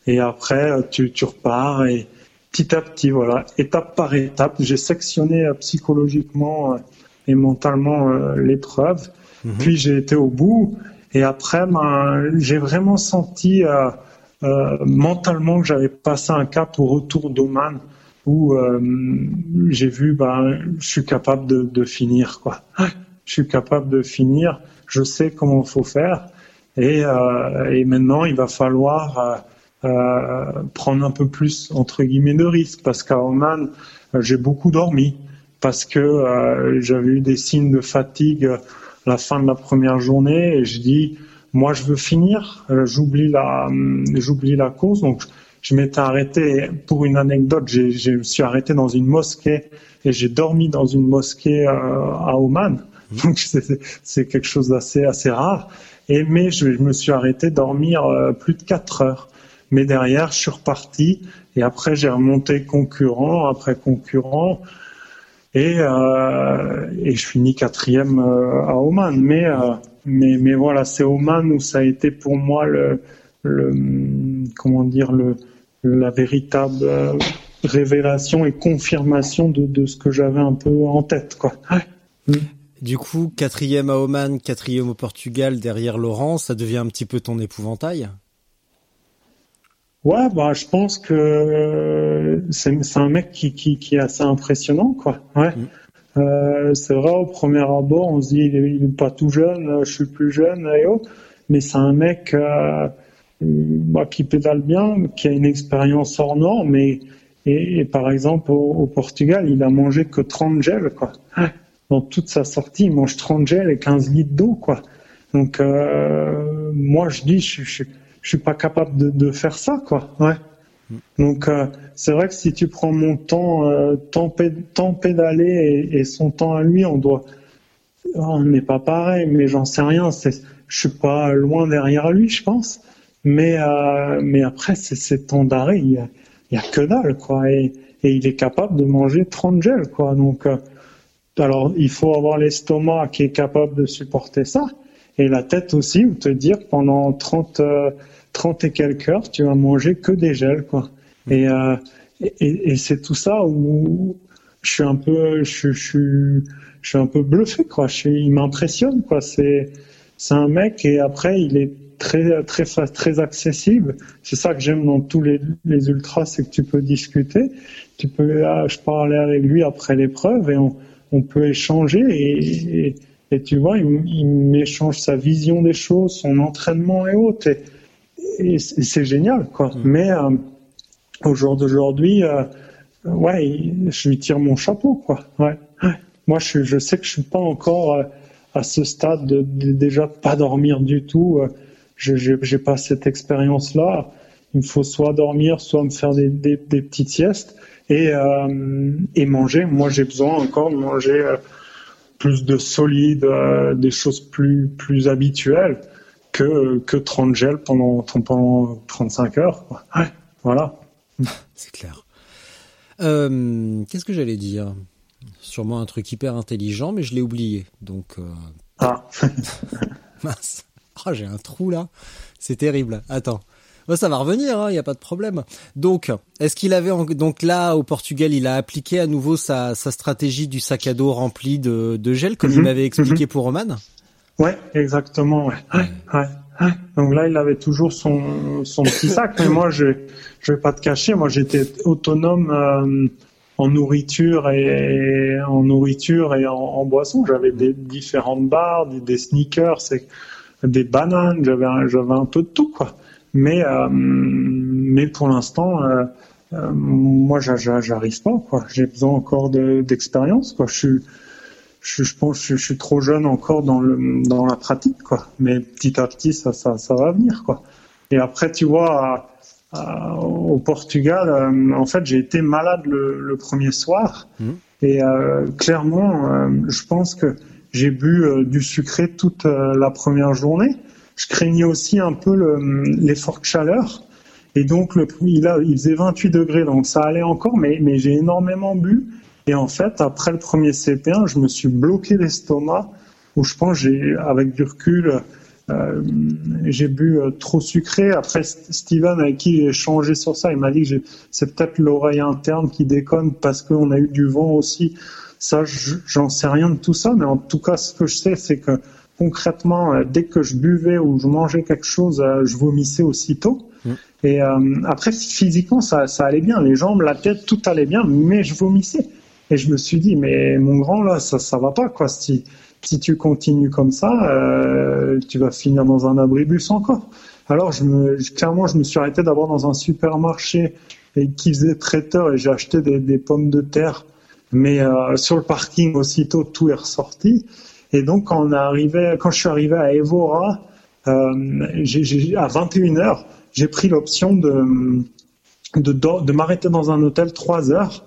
et après, tu, tu repars, et petit à petit, voilà, étape par étape, j'ai sectionné psychologiquement et mentalement l'épreuve, Mhm. Puis j'ai été au bout. Et après, ben, j'ai vraiment senti euh, euh, mentalement que j'avais passé un cap au retour d'Oman où euh, j'ai vu, ben, je suis capable de, finir, quoi. Je suis capable de finir. Je sais comment il faut faire. Et, euh, et, maintenant, il va falloir euh, prendre un peu plus entre guillemets de risques parce qu'à Oman, j'ai beaucoup dormi parce que j'avais eu des signes de fatigue la fin de la première journée et je dis moi je veux finir, j'oublie la euh, j'oublie la cause donc je m'étais arrêté pour une anecdote, je me suis arrêté dans une mosquée et j'ai dormi dans une mosquée euh, à Oman. Mmh. Donc c'est quelque chose d'assez assez rare. Et mais je, me suis arrêté dormir plus de quatre heures. Mais derrière, je suis reparti et après j'ai remonté concurrent après concurrent et, euh, et je finis quatrième euh, à Oman. Mais, euh, mais, mais voilà, c'est Oman où ça a été pour moi le, le comment dire, le, la véritable révélation et confirmation de, de ce que j'avais un peu en tête, quoi.
Du coup, quatrième à Oman, quatrième au Portugal, derrière Laurent, ça devient un petit peu ton épouvantail?
Ouais, bah, je pense que euh, c'est un mec qui, qui, qui, est assez impressionnant, quoi. Ouais. Mm. Euh, c'est vrai, au premier abord, on se dit, il est, pas tout jeune, euh, je suis plus jeune, et oh, mais c'est un mec euh, bah, qui pédale bien, qui a une expérience hors norme, et, et, par exemple, au, Portugal, il a mangé que 30 gels, quoi. Dans toute sa sortie, il mange 30 gels et 15 litres d'eau, quoi. Donc, euh, moi, je dis, je, je, suis pas capable de, faire ça, quoi. Ouais. Donc euh, c'est vrai que si tu prends mon temps, euh, temps, pédalé et, son temps à lui, on doit, on n'est pas pareil, mais j'en sais rien. Je suis pas loin derrière lui, je pense. Mais euh, mais après c'est ces temps d'arrêt, il y a, a que dalle, quoi. Et, et il est capable de manger 30 gels, quoi. Donc euh, alors il faut avoir l'estomac qui est capable de supporter ça et la tête aussi, ou te dire pendant 30, 30 euh, et quelques heures, tu vas manger que des gels, quoi. Mm. Euh, et, et, c'est tout ça où je suis un peu, je, je, je suis un peu bluffé, quoi. Je il m'impressionne, quoi. C'est, c'est un mec et après il est très, très, très accessible. C'est ça que j'aime dans tous les, les ultras, c'est que tu peux discuter. Tu peux, ah, je parlais avec lui après l'épreuve et on, on peut échanger et et tu vois, il, il m'échange sa vision des choses, son entraînement et autres. Et, c'est génial, quoi. Mm. Mais euh, au jour d'aujourd'hui, euh, ouais, je lui tire mon chapeau, quoi. Ouais. Moi, je, je sais que je suis pas encore euh, à ce stade de, déjà pas dormir du tout. Euh, j'ai pas cette expérience-là. Il me faut soit dormir, soit me faire des, des, des petites siestes et, euh, et manger. Moi, j'ai besoin encore de manger plus de solide, euh, des choses plus plus habituelles que que 30 gels pendant pendant 35 heures. Ouais, voilà.
C'est clair. Euh, Qu'est-ce que j'allais dire? Sûrement un truc hyper intelligent, mais je l'ai oublié. Donc. Euh... Ah. Mince. Oh, j'ai un trou là. C'est terrible. Attends ça va revenir, il hein, n'y a pas de problème. Donc, est-ce qu'il avait donc là au Portugal, il a appliqué à nouveau sa, stratégie du sac à dos rempli de, gel comme il mhm. m'avait expliqué mhm. pour Roman
Ouais, exactement. Ouais. Ouais, Donc là, il avait toujours son, son petit sac, mais moi, je je vais pas te cacher, moi j'étais autonome euh, en nourriture et en nourriture et en, boisson. J'avais des différentes barres, des, sneakers, des bananes, j'avais j'avais un peu de tout quoi. Mais, euh, mais pour l'instant, euh, euh, moi, j'arrive pas. Quoi. J'ai besoin encore d'expérience. quoi. Je suis, je, je pense, je, je, suis trop jeune encore dans le dans la pratique. Quoi. Mais petit à petit, ça, ça, ça va venir. Quoi. Et après, tu vois. au Portugal, en fait, j'ai été malade le, le premier soir mmh. et euh, clairement, je pense que j'ai bu du sucré toute la première journée je craignais aussi un peu l'effort de chaleur. Et donc, le, il, a, il faisait 28 degrés, donc ça allait encore, mais, mais j'ai énormément bu. Et en fait, après le premier CP1, je me suis bloqué l'estomac, où je pense, j'ai, avec du recul, euh, j'ai bu euh, trop sucré. Après, Steven, avec qui j'ai échangé sur ça, il m'a dit que c'est peut-être l'oreille interne qui déconne parce qu'on a eu du vent aussi. Ça, j'en sais rien de tout ça, mais en tout cas, ce que je sais, c'est que concrètement, euh, dès que je buvais ou je mangeais quelque chose, euh, je vomissais aussitôt.
Mm.
Et euh, après, physiquement, ça, ça allait bien. Les jambes, la tête, tout allait bien, mais je vomissais. Et je me suis dit, mais mon grand, là, ça, ça va pas, quoi. Si, si tu continues comme ça, euh, tu vas finir dans un abribus encore. Alors, je me, je- clairement, je me suis arrêté d'abord dans un supermarché et qui faisait traiteur et j'ai acheté des, des pommes de terre. Mais euh, sur le parking, aussitôt, tout est ressorti. Et donc, quand on arrivé, quand je suis arrivé à Evora, euh, j'ai- j'ai- à 21h, j'ai pris l'option de, de, de m'arrêter dans un hôtel trois heures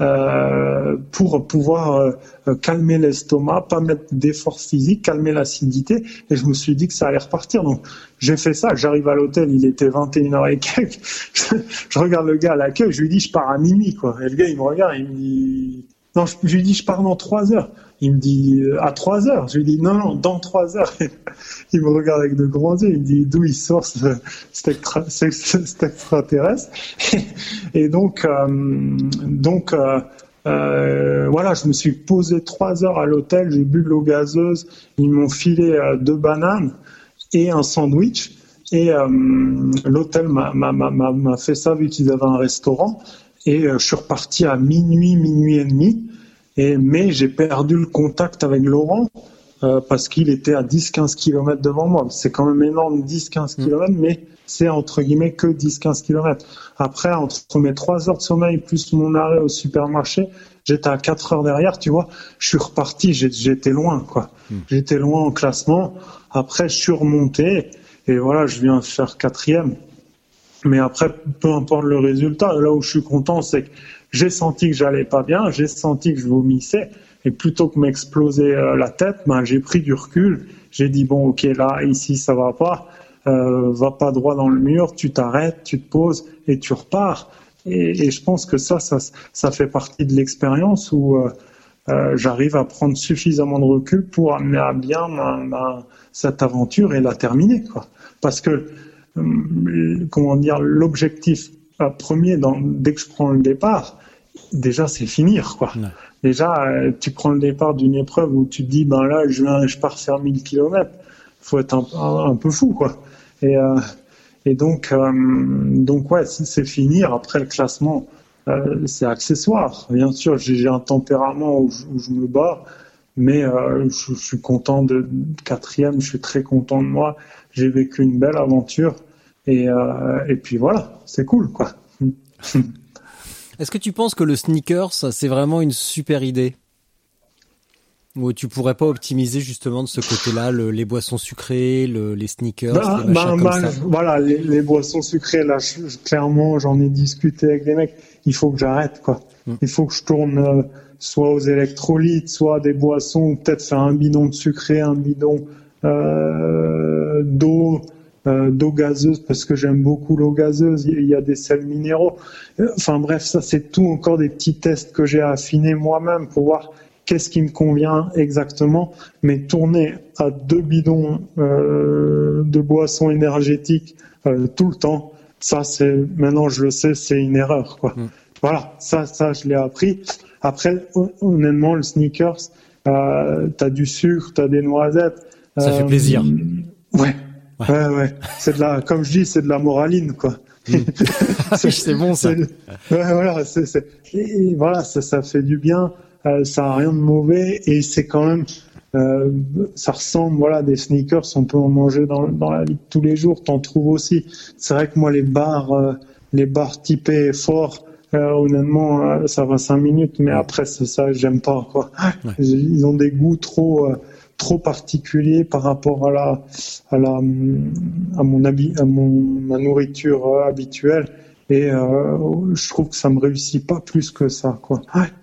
euh, pour pouvoir euh, calmer l'estomac, pas mettre d'effort physique, calmer l'acidité. Et je me suis dit que ça allait repartir. Donc j'ai fait ça. J'arrive à l'hôtel, il était 21h et quelques. je regarde le gars à l'accueil, je lui dis je pars à minuit quoi. Et le gars il me regarde, il me dit non, je, je lui dis je pars dans trois heures. Il me dit euh, à trois heures. Je lui dis non non dans trois heures. il me regarde avec de grands yeux. Il me dit d'où il sort ce, cet, extra- ce- ce- cet extraterrestre. Et donc euh, donc euh, voilà, je me suis posé trois heures à l'hôtel. J'ai bu de l'eau gazeuse. Ils m'ont filé deux bananes et un sandwich. Et l'hôtel m'a- fait ça vu qu'ils avaient un restaurant. Et je suis reparti à minuit, minuit et demi. Et, mais j'ai perdu le contact avec Laurent euh, parce qu'il était à 10-15 km devant moi. C'est quand même énorme, 10-15 km, mais c'est entre guillemets que 10-15 km. Après, entre mes 3 heures de sommeil plus mon arrêt au supermarché, j'étais à 4 heures derrière, tu vois. Je suis reparti, j'étais loin, quoi. J'étais loin en classement. Après, je suis remonté et voilà, je viens faire quatrième. Mais après, peu importe le résultat, là où je suis content, c'est que j'ai senti que j'allais pas bien, j'ai senti que je vomissais, et plutôt que m'exploser euh, la tête, ben, j'ai pris du recul, j'ai dit bon, ok, là, ici, ça va pas, euh, va pas droit dans le mur, tu t'arrêtes, tu te poses et tu repars. Et, je pense que ça, ça, fait partie de l'expérience où euh, euh, j'arrive à prendre suffisamment de recul pour amener à bien cette aventure et la terminer. Parce que hum, comment dire, l'objectif premier dès que je prends le départ, déjà c'est finir quoi.
Ouais.
Déjà, euh, tu prends le départ d'une épreuve où tu te dis ben là je, pars faire 1000 km, faut être un, un, un peu fou quoi. Et, euh, et donc euh, donc ouais c'est finir. Après le classement c'est accessoire. Bien sûr j'ai un tempérament où je, où je me bats, mais je, je suis content de quatrième, je suis très content de moi. J'ai vécu une belle aventure et, et puis voilà, c'est cool quoi.
Est-ce que tu penses que le sneakers, ça, c'est vraiment une super idée? Ou tu pourrais pas optimiser justement de ce côté-là le- les boissons sucrées, le- les sneakers,
Ben,
les
ben,
comme
ben,
ça?
voilà, les, les boissons sucrées, là, je- clairement, j'en ai discuté avec des mecs. Il faut que j'arrête, quoi.
Mm.
Il faut que je tourne euh, soit aux électrolytes, soit des boissons, peut-être faire un bidon de sucré, un bidon euh, d'eau, euh, d'eau gazeuse, parce que j'aime beaucoup l'eau gazeuse. Il y a des sels minéraux. Euh, Enfin bref, ça c'est tout encore des petits tests que j'ai affinés moi-même pour voir qu'est-ce qui me convient exactement. Mais tourner à deux bidons euh, de boissons énergétiques euh, tout le temps, ça c'est maintenant je le sais, c'est une erreur quoi.
Mm.
Voilà, ça ça je l'ai appris. Après hon- honnêtement le sneakers, t'as du sucre, t'as des noisettes.
Ça fait plaisir.
Ouais. Ouais, ouais. C'est de la, comme je dis, c'est de la moraline, quoi.
Ah oui, c'est bon ça.
C'est- Ouais, voilà, et voilà, ça, ça fait du bien, euh, ça a rien de mauvais et c'est quand même, euh, ça ressemble, voilà, des sneakers, on peut en manger dans, dans la vie de tous les jours, t'en trouves aussi. C'est vrai que moi, les bars, euh, les bars typés forts, euh, honnêtement, euh, ça va cinq minutes, mais après, c'est ça, j'aime pas, quoi. Ils ont des goûts trop, euh, trop particuliers par rapport à la, à la, à mon habit, à mon, ma nourriture euh, habituelle. Et euh, je trouve que ça me réussit pas plus que ça, quoi.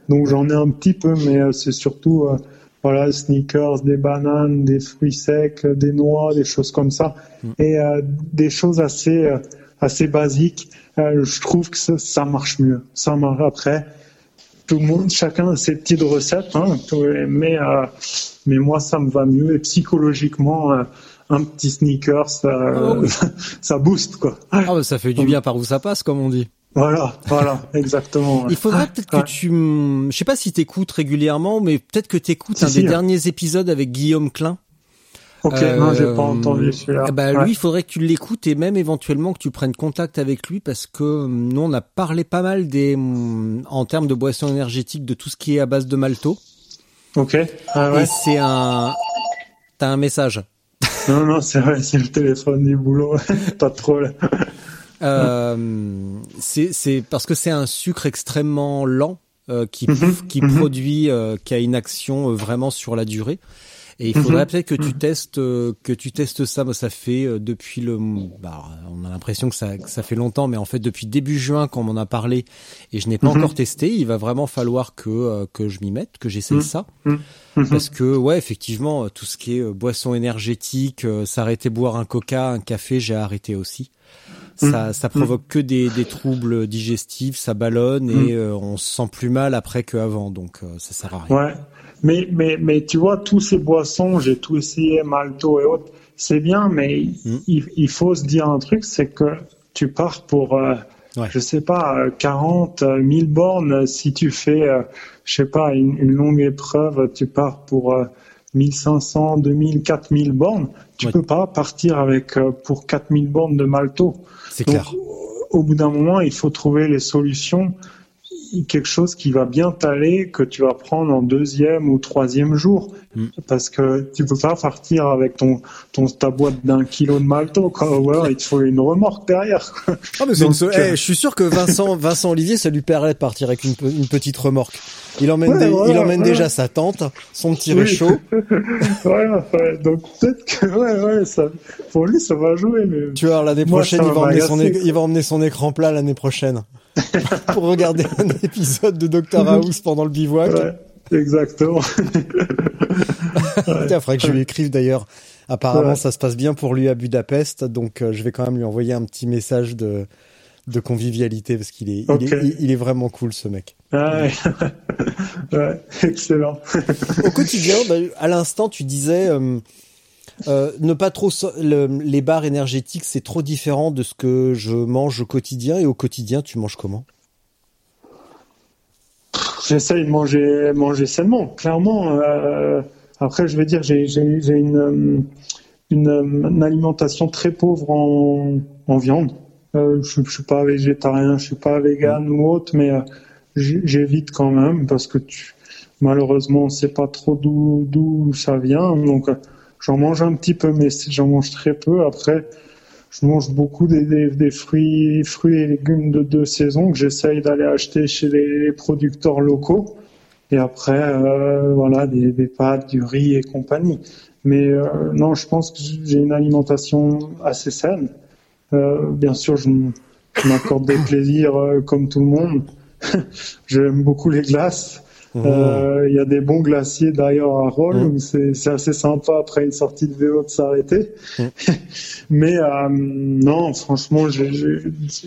Donc j'en ai un petit peu, mais euh, c'est surtout euh, voilà sneakers, des bananes, des fruits secs, des noix, des choses comme ça, et euh, des choses assez assez basiques. Je trouve que ça, ça marche mieux. Ça marche après. Tout le monde, chacun a ses petites recettes, hein, mais mais moi ça me va mieux et psychologiquement. euh, un petit sneakers, ça,
Ah oui.
ça booste quoi.
Ah bah, ça fait du bien par où ça passe, comme on dit.
Voilà, voilà, exactement.
Il faudrait peut-être que tu, je sais pas si t'écoutes régulièrement, mais peut-être que t'écoutes
Si,
un
si,
des
hein.
derniers épisodes avec Guillaume Klein.
Ok, non, j'ai pas entendu celui-là. Ouais.
Lui, il faudrait que tu l'écoutes et même éventuellement que tu prennes contact avec lui parce que euh, nous, on a parlé pas mal des, hum, en termes de boissons énergétiques, de tout ce qui est à base de malto.
Ok. Ah ouais.
Et c'est un, t'as un message.
Non, non, c'est vrai, c'est le téléphone du boulot. pas de problème.
Euh, c'est, c'est parce que c'est un sucre extrêmement lent euh, qui,
Mhm,
qui
mhm.
produit, euh, qui a une action euh, vraiment sur la durée. Et il faudrait
Mhm,
peut-être que tu testes, euh, que tu testes ça. Moi, ça fait euh, depuis le, bah, on a l'impression que ça, que ça fait longtemps, mais en fait depuis début juin qu'on m'en a parlé et je n'ai pas
Mhm.
encore testé. Il va vraiment falloir que euh, que je m'y mette, que j'essaye
Mhm.
ça,
Mhm. Mhm.
parce que ouais, effectivement, tout ce qui est boisson énergétique, s'arrêter boire un coca, un café, j'ai arrêté aussi. Ça, ça provoque que des, des troubles digestifs, ça ballonne et euh, on se sent plus mal après qu'avant, donc euh, ça sert à rien.
Ouais. Mais, mais, mais tu vois, tous ces boissons, j'ai tout essayé, malto et autres, c'est bien, mais
Mm.
il, il faut se dire un truc, c'est que tu pars pour, euh,
Ouais.
je sais pas, euh, 40 euh, 1000 bornes. euh, Si tu fais, euh, je sais pas, une, une longue épreuve, tu pars pour euh, 1500, 2000, 4000 bornes. Tu
Ouais.
peux pas partir avec euh, pour 4000 bornes de malto.
C'est
au bout d'un moment, il faut trouver les solutions, quelque chose qui va bien t'aller, que tu vas prendre en deuxième ou troisième jour.
Mm.
Parce que tu peux pas partir avec ton, ton ta boîte d'un kilo de malto, quoi. Ou alors, il te faut une remorque derrière, quoi.
Ah mais
Donc,
c'est une-
euh,
eh, je suis sûr que Vincent, Vincent Olivier, ça lui permet de partir avec une, pe- une petite remorque. Il emmène,
Ouais,
des-
voilà,
il emmène déjà sa tente, son petit
Oui.
réchaud.
ouais, ouais. Donc, peut-être que, ouais, ouais, ça, pour lui, ça va jouer, mais.
Tu vois, l'année prochaine,
ça
il va,
va
emmener son,
m'agacer,
é- il va emmener son écran plat l'année prochaine pour regarder un épisode de Doctor House pendant le bivouac.
Exactement.
Il faudrait que je lui écrive d'ailleurs. Apparemment,
Ouais.
ça se passe bien pour lui à Budapest, donc euh, je vais quand même lui envoyer un petit message de, de convivialité parce qu'il est, il est, il- il est vraiment cool ce mec.
Ouais, ouais excellent.
Au quotidien, bah, à l'instant, tu disais euh, euh, ne pas trop so- le- les bars énergétiques, c'est trop différent de ce que je mange au quotidien. Et au quotidien, tu manges comment?
J'essaye de manger, manger sainement, clairement. Euh, après, je vais dire, j'ai une, euh, une, euh, une alimentation très pauvre en, en viande. Euh, je, je suis pas végétarien, je suis pas vegan ou autre, mais euh, j'évite quand même parce que malheureusement, on sait pas trop d'où ça vient. Donc, euh, j'en mange un petit peu, mais j'en mange très peu. Après, je mange beaucoup des, des, des fruits, fruits et légumes de, de saison que j'essaye d'aller acheter chez les producteurs locaux. Et après, euh, voilà, des, des pâtes, du riz et compagnie. Mais euh, non, je pense que j'ai une alimentation assez saine. Euh, bien sûr, je, m'accorde des plaisirs euh, comme tout le monde. J'aime beaucoup les glaces. Euh, Il y a des bons glaciers d'ailleurs à Rolles,
Mmh.
où c'est assez sympa après une sortie de vélo de s'arrêter. Mais euh, non, franchement, j'ai-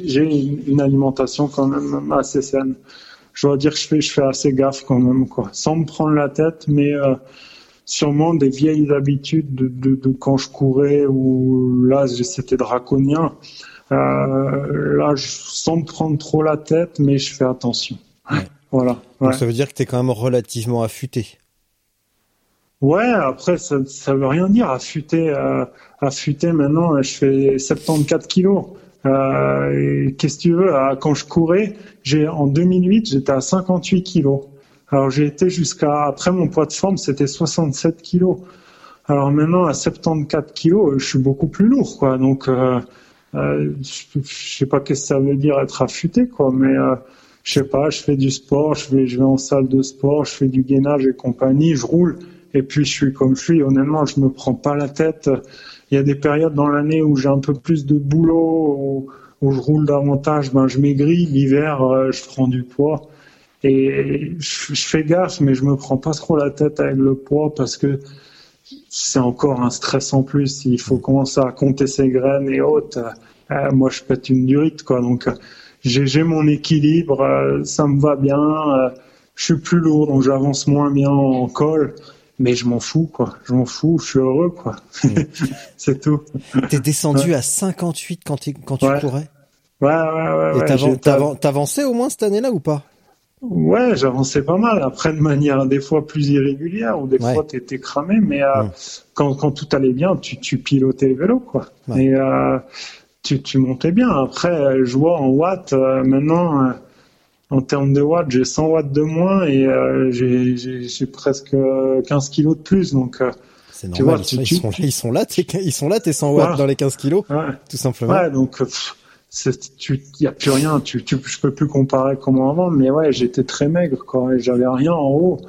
une, une alimentation quand même assez saine. Je dois dire que je fais, je fais assez gaffe quand même, quoi, sans me prendre la tête, mais euh, sûrement des vieilles habitudes de, de, de quand je courais ou là c'était draconien. Là, je, sans me prendre trop la tête, mais je fais attention. Voilà.
Donc
ouais.
ça veut dire que tu es quand même relativement affûté.
Ouais, après, ça, ça veut rien dire. Affûter, euh, affûter maintenant, je fais 74 kilos. Euh, Qu'est-ce que tu veux à- Quand je courais, j'ai en 2008, j'étais à 58 kilos. Alors j'ai été jusqu'à après mon poids de forme, c'était 67 kilos. Alors maintenant à 74 kilos, je suis beaucoup plus lourd, quoi. Donc euh, euh, je, je sais pas qu'est-ce que ça veut dire être affûté, quoi. Mais euh, je sais pas, je fais du sport, je vais, je vais en salle de sport, je fais du gainage et compagnie, je roule. Et puis je suis comme je suis. Honnêtement, je me prends pas la tête. Il y a des périodes dans l'année où j'ai un peu plus de boulot, où, je roule davantage, ben je maigris. L'hiver, euh, je prends du poids. Et je, fais gaffe, mais je me prends pas trop la tête avec le poids parce que c'est encore un stress en plus. Il faut commencer à compter ses graines et autres. Euh, moi, je pète une durite, quoi. Donc, j'ai mon équilibre, euh, ça me va bien. euh, je suis plus lourd, donc j'avance moins bien en col. Mais je m'en fous, quoi. Je m'en fous, je suis heureux, quoi. c'est tout.
T'es descendu à 58 quand, quand tu
Ouais.
courais?
Ouais, ouais, ouais. Ouais,
t'avançais au moins cette année-là ou pas?
Ouais, j'avançais pas mal. Après, de manière des fois plus irrégulière, ou des fois t'étais cramé, mais euh,
Mm.
quand, quand tout allait bien, tu, tu pilotais le vélo, quoi. Et euh, tu, tu montais bien. Après, euh, je vois en watts, euh, maintenant, euh, en termes de watts, j'ai 100 watts de moins et euh, j'ai- j'ai j'ai presque euh, 15 kilos de plus. Donc, euh,
C'est
Tu
normal,
vois,
ils, sont,
tu-
ils sont-
tu-
ils sont là, ils sont là, tes 100 watts
Voilà.
dans les 15 kilos,
ouais.
tout simplement.
Ouais, donc euh, pff, c'est- tu y a plus rien, tu, tu je peux plus comparer comme avant, mais ouais, j'étais très maigre quoi, j'avais rien en haut.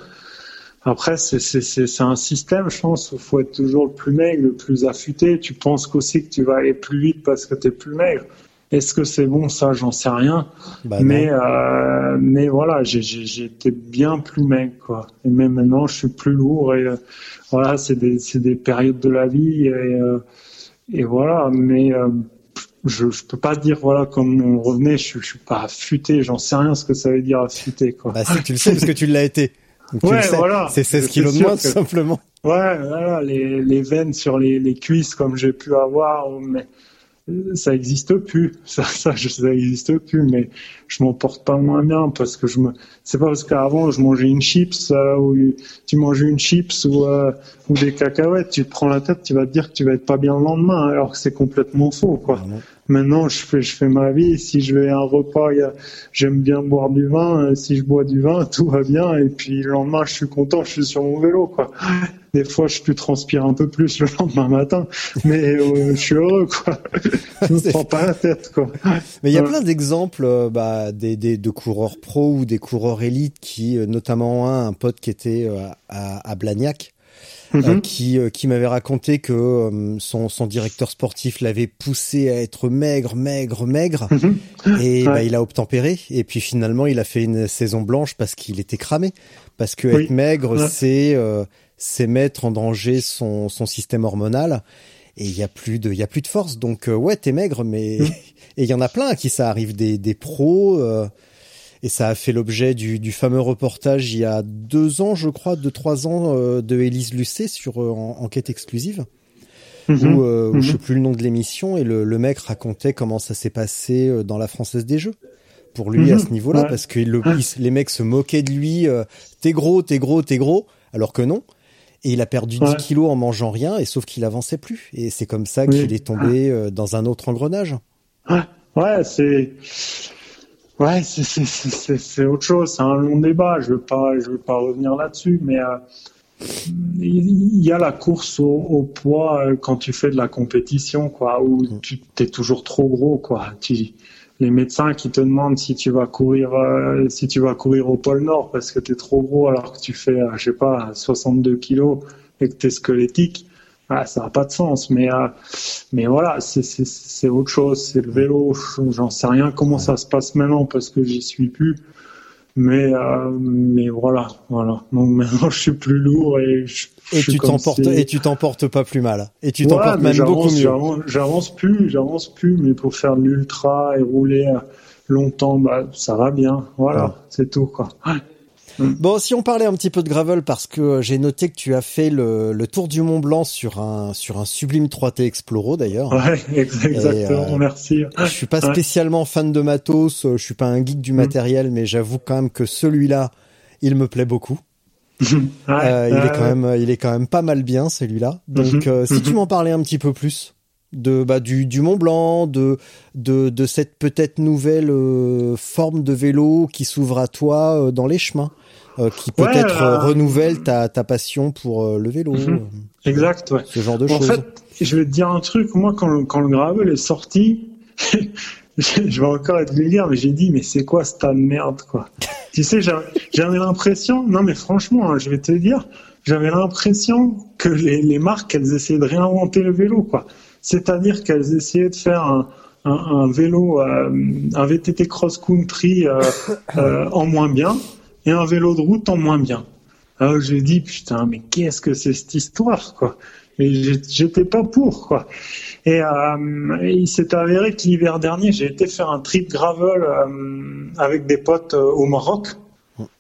Après, c'est un système, je pense, où faut être toujours le plus maigre, le plus affûté. Tu penses qu'aussi que tu vas aller plus vite parce que t'es plus maigre. Est-ce que c'est bon? Ça J'en sais rien.
Bah
mais euh, mais voilà, été bien plus maigre quoi. Et même maintenant, je suis plus lourd et euh, voilà, c'est des périodes de la vie et euh, et voilà. Mais je je peux pas dire voilà comme on revenait, je, je suis pas affûté, j'en sais rien ce que ça veut dire affûté quoi.
Bah si, tu le sais parce que tu l'as été. Donc,
Ouais, voilà.
C'est 16
C'est
kilos de moins,
que-
tout simplement.
Ouais, voilà, les, les veines sur les, les cuisses comme j'ai pu avoir, mais euh, ça existe plus. Ça, ça, ça existe plus, mais je m'en porte pas moins bien parce que je me. C'est pas parce qu'avant je mangeais une chips euh, ou tu mangeais une chips ou euh, ou des cacahuètes, tu te prends la tête, tu vas te dire que tu vas être pas bien le lendemain, alors que c'est complètement faux, quoi.
Ah.
Maintenant, je fais, je fais ma vie. Si je vais à un repas, j'aime bien boire du vin. Euh, Si je bois du vin, tout va bien. Et puis le lendemain, je suis content, je suis sur mon vélo, quoi. Des fois, je peux transpire un peu plus le lendemain matin, mais euh, je suis heureux, quoi. Je me
C'est-
prends pas la tête, quoi.
Mais il y a
Ouais.
plein d'exemples euh, bah, des, des, de coureurs pro ou des coureurs élites qui, euh, notamment un, un pote qui était euh, à, à Blagnac, euh,
Mhm.
qui, euh, qui m'avait raconté que euh, son, son directeur sportif l'avait poussé à être maigre, maigre, maigre, et bah, il a obtempéré. Et puis finalement, il a fait une saison blanche parce qu'il était cramé. Parce que
Oui.
être maigre,
Ouais.
c'est euh, c'est mettre en danger son, son système hormonal. Et il y a plus de, il y a plus de force. Donc euh, ouais, t'es maigre, mais
Mm.
et il y en a plein à qui ça arrive, des, des pros. euh, et ça a fait l'objet du, du fameux reportage il y a deux ans, je crois, deux trois ans, euh, de Élise Lucet sur euh, en- enquête exclusive,
Mhm.
où euh,
Mhm.
je sais plus le nom de l'émission et le, le mec racontait comment ça s'est passé dans la Française des Jeux. Pour lui à
Mhm.
ce niveau-là,
Ouais.
parce que le, il- les mecs se moquaient de lui, euh, t'es gros, t'es gros, t'es gros, alors que non. Et il a perdu 10
Ouais.
kilos en mangeant rien, et sauf qu'il avançait plus. Et c'est comme ça
Oui.
qu'il est tombé dans un autre engrenage.
Ouais, ouais, c'est, ouais, c'est, autre chose. C'est un long débat. Je veux pas, je veux pas revenir là-dessus, mais euh, il y a la course au, au poids euh, quand tu fais de la compétition, quoi, où tu t'es toujours trop gros, quoi. Tu, les médecins qui te demandent si tu vas courir, euh, si tu vas courir au pôle Nord parce que t'es trop gros alors que tu fais, euh, je sais pas, 62 kilos et que t'es squelettique. Ah, ça n'a pas de sens, mais euh, mais voilà, c'est autre chose. C'est le vélo. J'en sais rien comment ça se passe maintenant parce que j'y suis plus. Mais euh, mais voilà, voilà. Donc maintenant je suis plus lourd et je, je
Et tu et tu t'emportes pas plus mal. Et tu t'emportes même beaucoup mieux.
j'avance- plus, j'avance plus, mais pour faire de l'ultra et rouler euh, longtemps, bah ça va bien. Voilà,
Ouais.
c'est tout quoi.
Bon, si on parlait un petit peu de gravel, parce que euh, j'ai noté que tu as fait le, le tour du Mont Blanc sur un sur un sublime 3T Exploro d'ailleurs.
Ouais, ex- exactement.
euh,
merci.
Je suis pas
Ouais.
spécialement fan de matos, euh, je suis pas un geek du matériel, mais j'avoue quand même que celui-là, il me plaît beaucoup.
Ouais,
Euh, il est quand même, il est quand même pas mal bien celui-là. Donc,
Mhm,
si
mhm.
tu m'en parlais un petit peu plus de bah, du, du Mont Blanc, de de, de cette peut-être nouvelle euh, forme de vélo qui s'ouvre à toi euh, dans les chemins, qui
Ouais,
peut-être euh,
euh,
renouvelle ta ta passion pour euh, le vélo,
Mhm.
euh,
Exact, ouais.
ce genre de
En
choses.
fait, je vais te dire un truc. Moi, quand, le- quand le gravel est sorti, je vais encore être vulgaire, mais j'ai dit, mais c'est quoi ce tas de merde, quoi? tu sais, j'a- j'avais l'impression, non mais franchement, hein, je vais te dire, j'avais l'impression que les, les marques, elles essayaient de réinventer le vélo, quoi. C'est-à-dire qu'elles essayaient de faire un, un, un vélo, euh, un VTT cross-country euh, euh, en moins bien et un vélo de route en moins bien. Alors j'ai dit putain mais qu'est-ce que c'est cette histoire quoi? J'ai- j'étais pas pour quoi. Et, euh, il s'est avéré que l'hiver dernier j'ai été faire un trip gravel euh, avec des potes euh, au Maroc.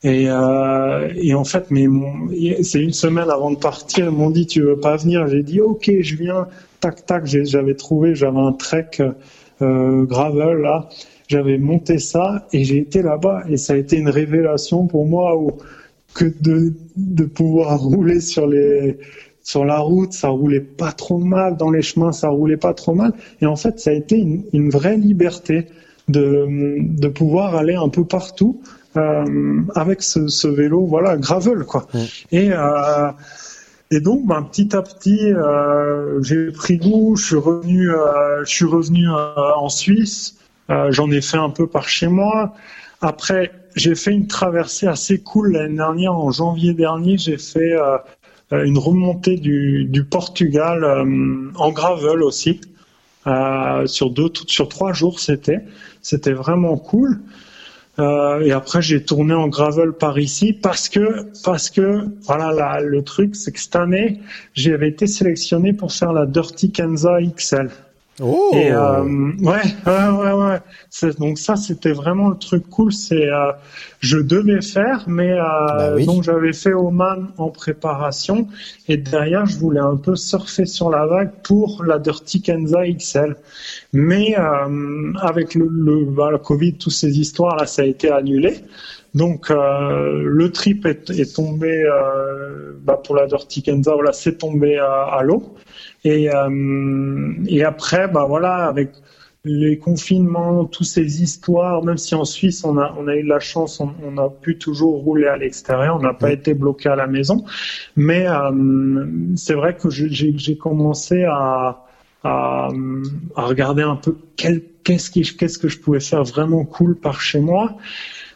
Et, euh, et en fait, mais c'est une semaine avant de partir, ils m'ont dit tu veux pas venir? J'ai dit ok, je viens. Tac tac, j'avais trouvé, j'avais un trek euh, gravel là. J'avais monté ça et j'ai été là-bas et ça a été une révélation pour moi où, que de, de pouvoir rouler sur les sur la route, ça roulait pas trop mal, dans les chemins, ça roulait pas trop mal. Et en fait, ça a été une, une vraie liberté de, de pouvoir aller un peu partout euh, avec ce, ce, vélo, voilà, gravel, quoi. Et euh, et donc, ben, petit à petit, euh, j'ai pris goût. Je suis revenu, je suis revenu en Suisse. Euh, j'en ai fait un peu par chez moi. Après, j'ai fait une traversée assez cool l'année dernière, en janvier dernier. J'ai fait une remontée du, Portugal en gravel aussi. sur deux, sur trois jours, c'était, c'était vraiment cool. Euh, et après, j'ai tourné en gravel par ici parce que, parce que, voilà, le truc, c'est que cette année, j'avais été sélectionné pour faire la Dirty Kenza XL.
Oh.
Et euh, ouais, ouais, ouais, ouais. Donc ça, c'était vraiment le truc cool. C'est, euh, je devais faire, mais euh,
bah oui.
donc j'avais fait Oman en préparation, et derrière, je voulais un peu surfer sur la vague pour la Dirty Kenza XL. Mais avec le, le, bah, le Covid, toutes ces histoires là, ça a été annulé. Donc euh, le trip est, est tombé euh, bah, pour la Dirty Kenza, voilà, c'est tombé à, à l'eau. Et, euh, et après, bah voilà, avec les confinements, toutes ces histoires, même si en Suisse on a, on a eu de la chance, on, on a pu toujours rouler à l'extérieur, on n'a pas été bloqué à la maison. Mais euh, c'est vrai que j'ai commencé à, à, à, regarder un peu qu'est-ce qu'est-ce que je pouvais faire vraiment cool par chez moi.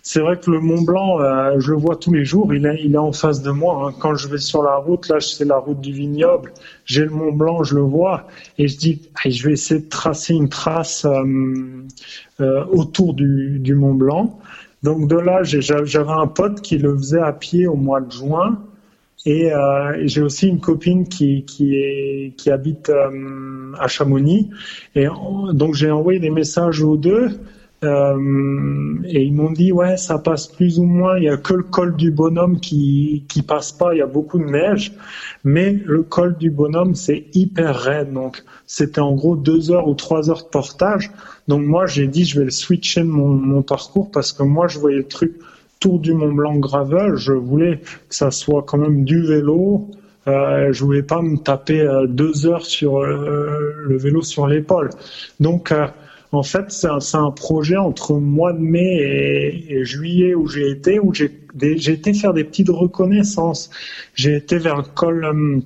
C'est vrai que le Mont Blanc, euh, je le vois tous les jours, il est, il est en face de moi. Hein. Quand je vais sur la route, là, c'est la route du vignoble, j'ai le Mont Blanc, je le vois, et je dis, je vais essayer de tracer une trace euh, euh, autour du, Mont Blanc. Donc de là, j'avais un pote qui le faisait à pied au mois de juin. Et, j'ai aussi une copine qui, qui, habite à Chamonix. Et donc j'ai envoyé des messages aux deux. Euh, et ils m'ont dit ouais ça passe plus ou moins, il y a que le col du bonhomme qui qui passe pas, il y a beaucoup de neige, mais le col du bonhomme c'est hyper raide donc c'était en gros deux heures ou trois heures de portage. Donc moi j'ai dit je vais le switcher mon, mon parcours parce que moi je voyais le truc tour du Mont Blanc gravel, je voulais que ça soit quand même du vélo. Euh, je voulais pas me taper euh, deux heures sur euh, le vélo sur l'épaule. Donc en fait, c'est un, un, projet entre mois de mai et, et juillet où j'ai été, où j'ai été faire des petites reconnaissances. J'ai été vers le col,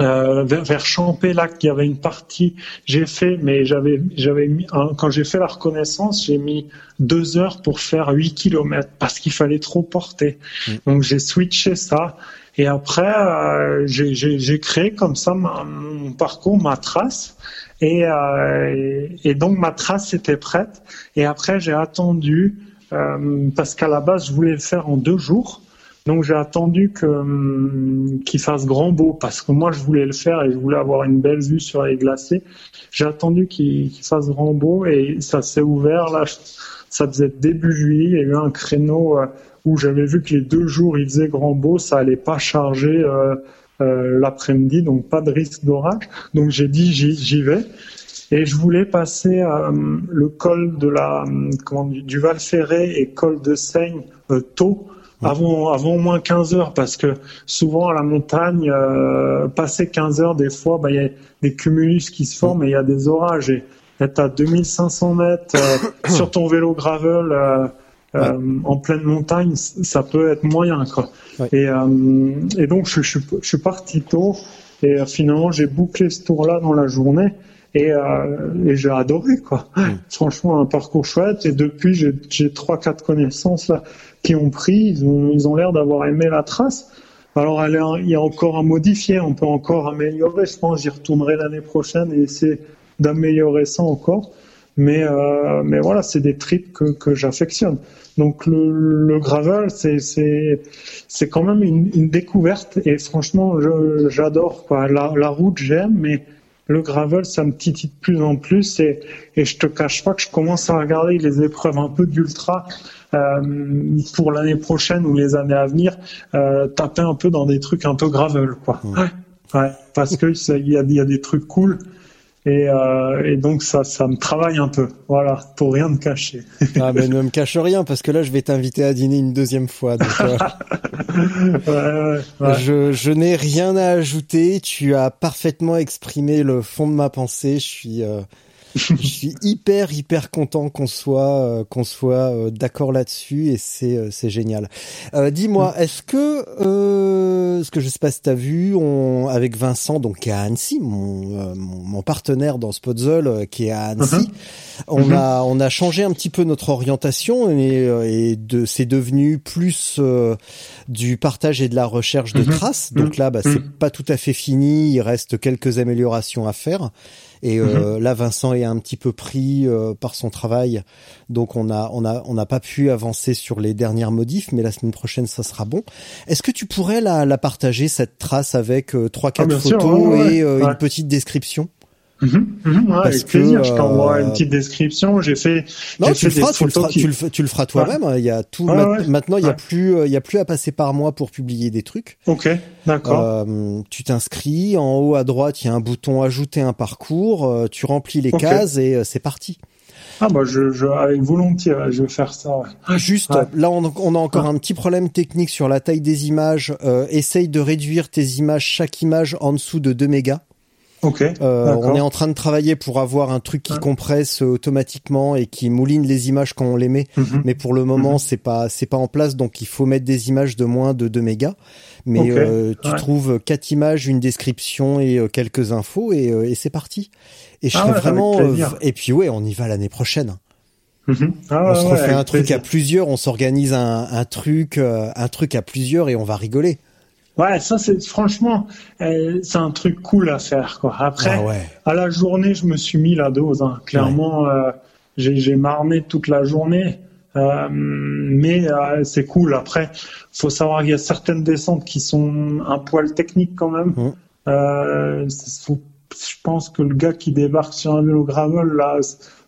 euh, vers, vers Champé-Lac, il y avait une partie, j'ai fait, mais j'avais, j'avais mis, quand j'ai fait la reconnaissance, j'ai mis deux heures pour faire 8 kilomètres parce qu'il fallait trop porter. Mmh. Donc j'ai switché ça. Et après, euh, j'ai créé comme ça ma, mon parcours, ma trace. Et, euh, et, donc ma trace était prête. Et après, j'ai attendu, euh, parce qu'à la base, je voulais le faire en deux jours. Donc j'ai attendu hum, qu'il fasse grand beau, parce que moi, je voulais le faire et je voulais avoir une belle vue sur les glaciers. J'ai attendu qu'il qu fasse grand beau et ça s'est ouvert. Là, ça faisait début juillet. Il y a eu un créneau euh, où j'avais vu que les deux jours, il faisait grand beau. Ça allait pas charger l'après-midi, donc pas de risque d'orage. Donc j'ai dit j'y vais. Et je voulais passer euh, le col de la comment, du Val Ferré et col de Seigne euh, tôt, avant, avant au moins 15 heures, parce que souvent à la montagne, euh, passer 15 heures, des fois, bah, il y a des cumulus qui se forment et il y a des orages. Et être à 2500 mètres sur ton vélo gravel Ouais. Euh, en pleine montagne, ça peut être moyen quoi. Ouais. Et, euh, et, donc je, je, je, suis parti tôt et euh, finalement j'ai bouclé ce tour-là dans la journée et, et j'ai adoré quoi. Mmh. Franchement un parcours chouette et depuis j'ai trois quatre connaissances là qui ont pris, ils ont ils ont l'air d'avoir aimé la trace. Alors elle est, il y a encore à modifier, on peut encore améliorer. Je pense j'y retournerai l'année prochaine et essayer d'améliorer ça encore. Mais, euh, mais voilà, c'est des trips que, que j'affectionne. Donc le, le gravel, c'est c'est c'est quand même une, une, découverte et franchement, j'adore quoi. La, la route, j'aime, mais le gravel, ça me titille de plus en plus et, et je te cache pas que je commence à regarder les épreuves un peu d'ultra euh, pour l'année prochaine ou les années à venir, euh, taper un peu dans des trucs un peu gravel quoi.
Mmh.
Ouais, ouais, parce que il y a, y a des trucs cool. Et, euh, et donc ça, ça me travaille un peu, voilà, pour rien me cacher.
ah mais ne me cache rien parce que là je vais t'inviter à dîner une deuxième fois. Donc, euh,
Ouais, ouais, ouais.
Je, je n'ai rien à ajouter. Tu as parfaitement exprimé le fond de ma pensée. Je suis, euh, je suis hyper hyper content qu'on soit euh, qu'on soit euh, d'accord là-dessus et c'est euh, c'est génial. Euh, Dis-moi, est-ce que euh, ce que je sais pas si t'as vu, on avec Vincent donc qui est à Annecy, mon euh, mon, mon partenaire dans euh, qui est à Annecy, on
Mhm.
a on a changé un petit peu notre orientation et, et de c'est devenu plus euh, du partage et de la recherche de
Mhm.
traces. Donc là, bah, c'est
Mhm.
pas tout à fait fini. Il reste quelques améliorations à faire. Et euh,
Mhm.
là, Vincent est un petit peu pris euh, par son travail, donc on a on a on n'a pas pu avancer sur les dernières modifs, mais la semaine prochaine ça sera bon. Est-ce que tu pourrais la, la partager cette trace avec euh, trois quatre
Ah, bien sûr,
photos
ouais, ouais,
et euh, une petite description?
Ouais,
Parce
avec
que,
plaisir, je t'envoie
euh,
une petite description. J'ai fait,
Non, tu le
fait des
feras, tu le feras,
qui-
tu le, fais- tu le feras toi-même. Il y a tout.
Ouais,
ma-
ouais.
Maintenant, il y a plus, euh, il y a plus à passer par moi pour publier des trucs.
Ok, d'accord.
Euh, tu t'inscris. En haut à droite, il y a un bouton ajouter un parcours. euh, tu remplis les cases et euh, c'est parti.
Ah bah je, je avec volontiers, je vais faire ça. ouais.
Juste,
Ouais.
là, on, on a encore un petit problème technique sur la taille des images. Euh, essaye de réduire tes images, chaque image en dessous de 2 mégas.
Ok.
Euh, on est en train de travailler pour avoir un truc qui compresse euh, automatiquement et qui mouline les images quand on les met.
Mhm.
Mais pour le moment,
Mhm.
c'est pas c'est pas en place, donc il faut mettre des images de moins de 2 mégas. Mais euh, tu
ouais.
trouves quatre images, une description et euh, quelques infos et, euh, et c'est parti. Et je
Ah
serais
ouais,
vraiment euh, et puis ouais, on y va l'année prochaine.
Mhm. Ah,
on se
ouais,
refait
avec
un truc
plaisir.
à plusieurs, on s'organise un, un truc un truc à plusieurs et on va rigoler.
Ouais, ça c'est franchement, euh, c'est un truc cool à faire quoi. Après,
Ah ouais.
à la journée, je me suis mis la dose. hein. Clairement, euh, j'ai marmé toute la journée. Euh, mais c'est cool. Après, faut savoir qu'il y a certaines descentes qui sont un poil techniques quand même. Faut- je pense que le gars qui débarque sur un vélo gravel là,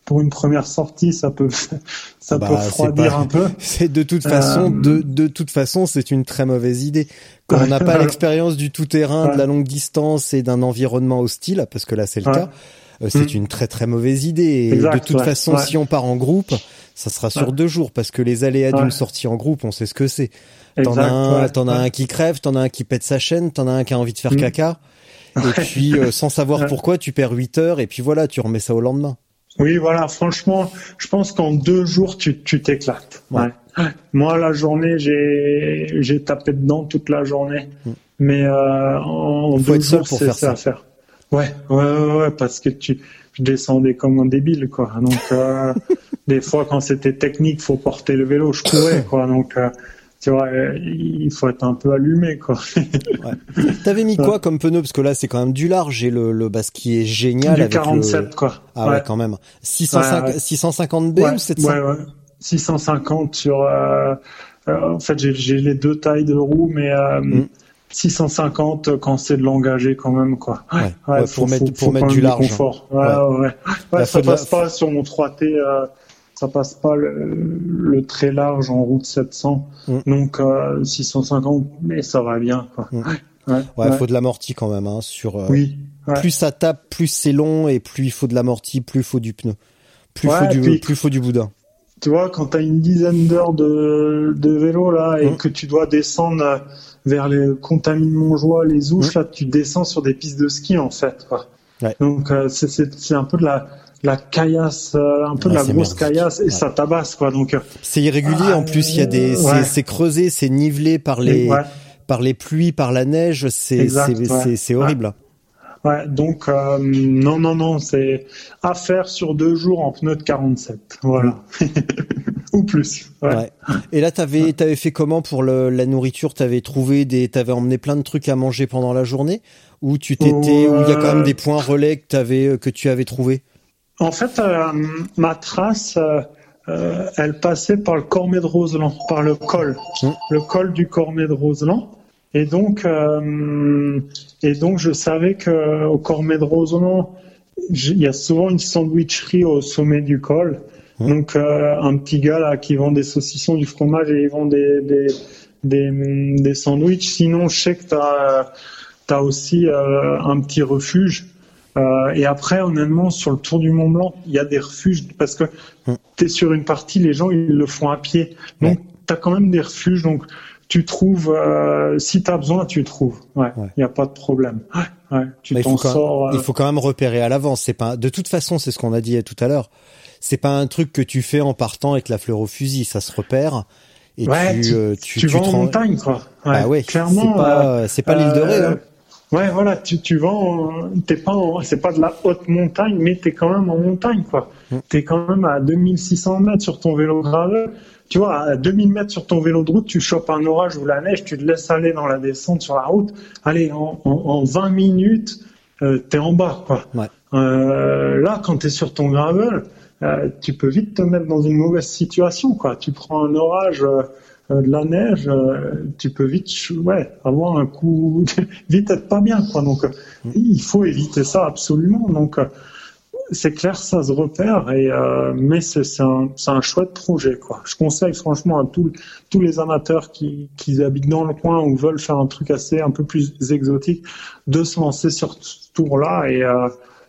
pour une première sortie, ça peut ça
Ah bah,
peut refroidir
pas-
un peu.
C'est de toute façon,
Euh,
de, de toute façon, c'est une très mauvaise idée. Quand on n'a pas l'expérience du tout terrain, de la longue distance et d'un environnement hostile, parce que là c'est le
Ouais.
cas, euh, c'est
Mm.
une très très mauvaise idée. Et
Exact,
de toute
ouais,
façon, si on part en groupe, ça sera sur deux jours, parce que les aléas d'une sortie en groupe, on sait ce que c'est. T'en as un, t'en as un qui crève, t'en as un qui pète sa chaîne, t'en as un qui a envie de faire
Mm.
caca. Et puis, euh, sans savoir pourquoi, tu perds 8 heures et puis voilà, tu remets ça au lendemain.
Oui, voilà, franchement, je pense qu'en deux jours, tu tu t'éclates.
Ouais.
Ouais. Moi, la journée, j'ai j'ai tapé dedans toute la journée. Mais euh, en
Faut
deux
être
jours, c'est ça. à faire. Ouais, ouais, ouais, ouais, parce que tu je descendais comme un débile, quoi. Donc, euh, des fois, quand c'était technique, faut porter le vélo, je courais, quoi. Donc, euh, tu vois, il faut être un peu allumé, quoi.
T'avais mis quoi comme pneu? Parce que là, c'est quand même du large et le, le bah, ce qui est génial
du
avec
47,
le...
quoi.
Ah ouais, quand même. 605,
Ouais, ouais.
650B
ouais,
ou 700
ouais, ouais. 650 sur. euh, euh, en fait, j'ai les deux tailles de roues, mais euh,
Mm.
650 quand c'est de l'engager quand même, quoi.
Ouais, ouais, pour mettre- pour mettre
quand
du large, hein.
confort. Ouais,
Ouais.
ouais. ouais. Ouais, ça passe pas sur mon 3T. euh, ça passe pas le, le très large en route 700.
Mm.
Donc euh, 650, mais ça va bien, quoi.
Mm.
Ouais,
Ouais,
ouais.
faut de l'amorti quand même. Hein, sur euh,
Oui. ouais.
plus ça tape, plus c'est long et plus il faut de l'amorti, plus il faut du pneu, plus il faut du
puis-
plus il faut du boudin.
tu vois, quand tu as une dizaine d'heures de, de vélo là et
Mm.
que tu dois descendre euh, vers les Contamine Montjoie, les Ouches, là, tu descends sur des pistes de ski en fait. Quoi. Donc euh, c'est un peu de la, la caillasse, euh, un peu
Ouais,
de la grosse
merdique.
caillasse et
Ouais.
ça tabasse quoi. Donc euh,
C'est irrégulier en plus. Il y a des, c'est-
Ouais.
c'est creusé, c'est nivelé par les par les pluies, par la neige. C'est c'est horrible.
ouais, donc euh, non non non, c'est à faire sur deux jours en pneus de 47. Voilà. Ou plus. Ouais.
Ouais. Et là, t'avais t'avais fait comment pour le, la nourriture? T'avais trouvé des, t'avais emmené plein de trucs à manger pendant la journée, ou tu t'étais, ou il y a quand même
Euh,
des points relais que t'avais que tu avais trouvé.
En fait, euh, ma trace, euh, euh, elle passait par le Cormet de Roseland, par le col,
Mm.
le col du Cormet de Roseland. Et donc, euh, et donc, je savais que au Cormet de Roseland, il y a souvent une sandwicherie au sommet du col.
Mm.
Donc, euh, un petit gars là qui vend des saucissons, du fromage et ils vendent des des des, des sandwichs. Sinon, je sais que t'as as aussi euh, un petit refuge Euh, et après, honnêtement, sur le Tour du Mont Blanc, il y a des refuges parce que
Mm.
tu es sur une partie, les gens ils le font à pied. Donc tu as quand même des refuges. Donc tu trouves, euh, si tu as besoin, tu trouves. Ouais, il
Ouais.
n'y a pas de problème. Ouais, ouais, tu
il,
t'en
faut quand,
sors. euh,
il faut quand même repérer à l'avance. C'est pas de toute façon, c'est ce qu'on a dit tout à l'heure. C'est pas un truc que tu fais en partant avec la fleur au fusil. Ça se repère et
ouais,
tu, euh, tu,
tu vas
te
en montagne, quoi. Ouais,
Bah ouais,
clairement.
c'est pas,
euh,
c'est pas l'île de Ré. hein.
Ouais, voilà, tu, tu vas en, t'es pas en- c'est pas de la haute montagne, mais t'es quand même en montagne, quoi.
Mm.
T'es quand même à 2600 mètres sur ton vélo gravel. Tu vois, à 2000 mètres sur ton vélo de route, tu chopes un orage ou la neige, tu te laisses aller dans la descente sur la route. Allez, en, en, en 20 minutes, euh, t'es en bas, quoi.
Ouais.
Euh, là, quand t'es sur ton gravel, euh, tu peux vite te mettre dans une mauvaise situation, quoi. Tu prends un orage, euh, euh, de la neige, euh, tu peux vite, ouais, avoir un coup, vite être pas bien, quoi. Donc, euh, il faut éviter ça absolument. Donc, euh, c'est clair, ça se repère, et euh, mais c'est un, c'est un chouette projet, quoi. Je conseille franchement à tous tous les amateurs qui, qui habitent dans le coin ou veulent faire un truc assez un peu plus exotique, de se lancer sur ce tour-là, et euh,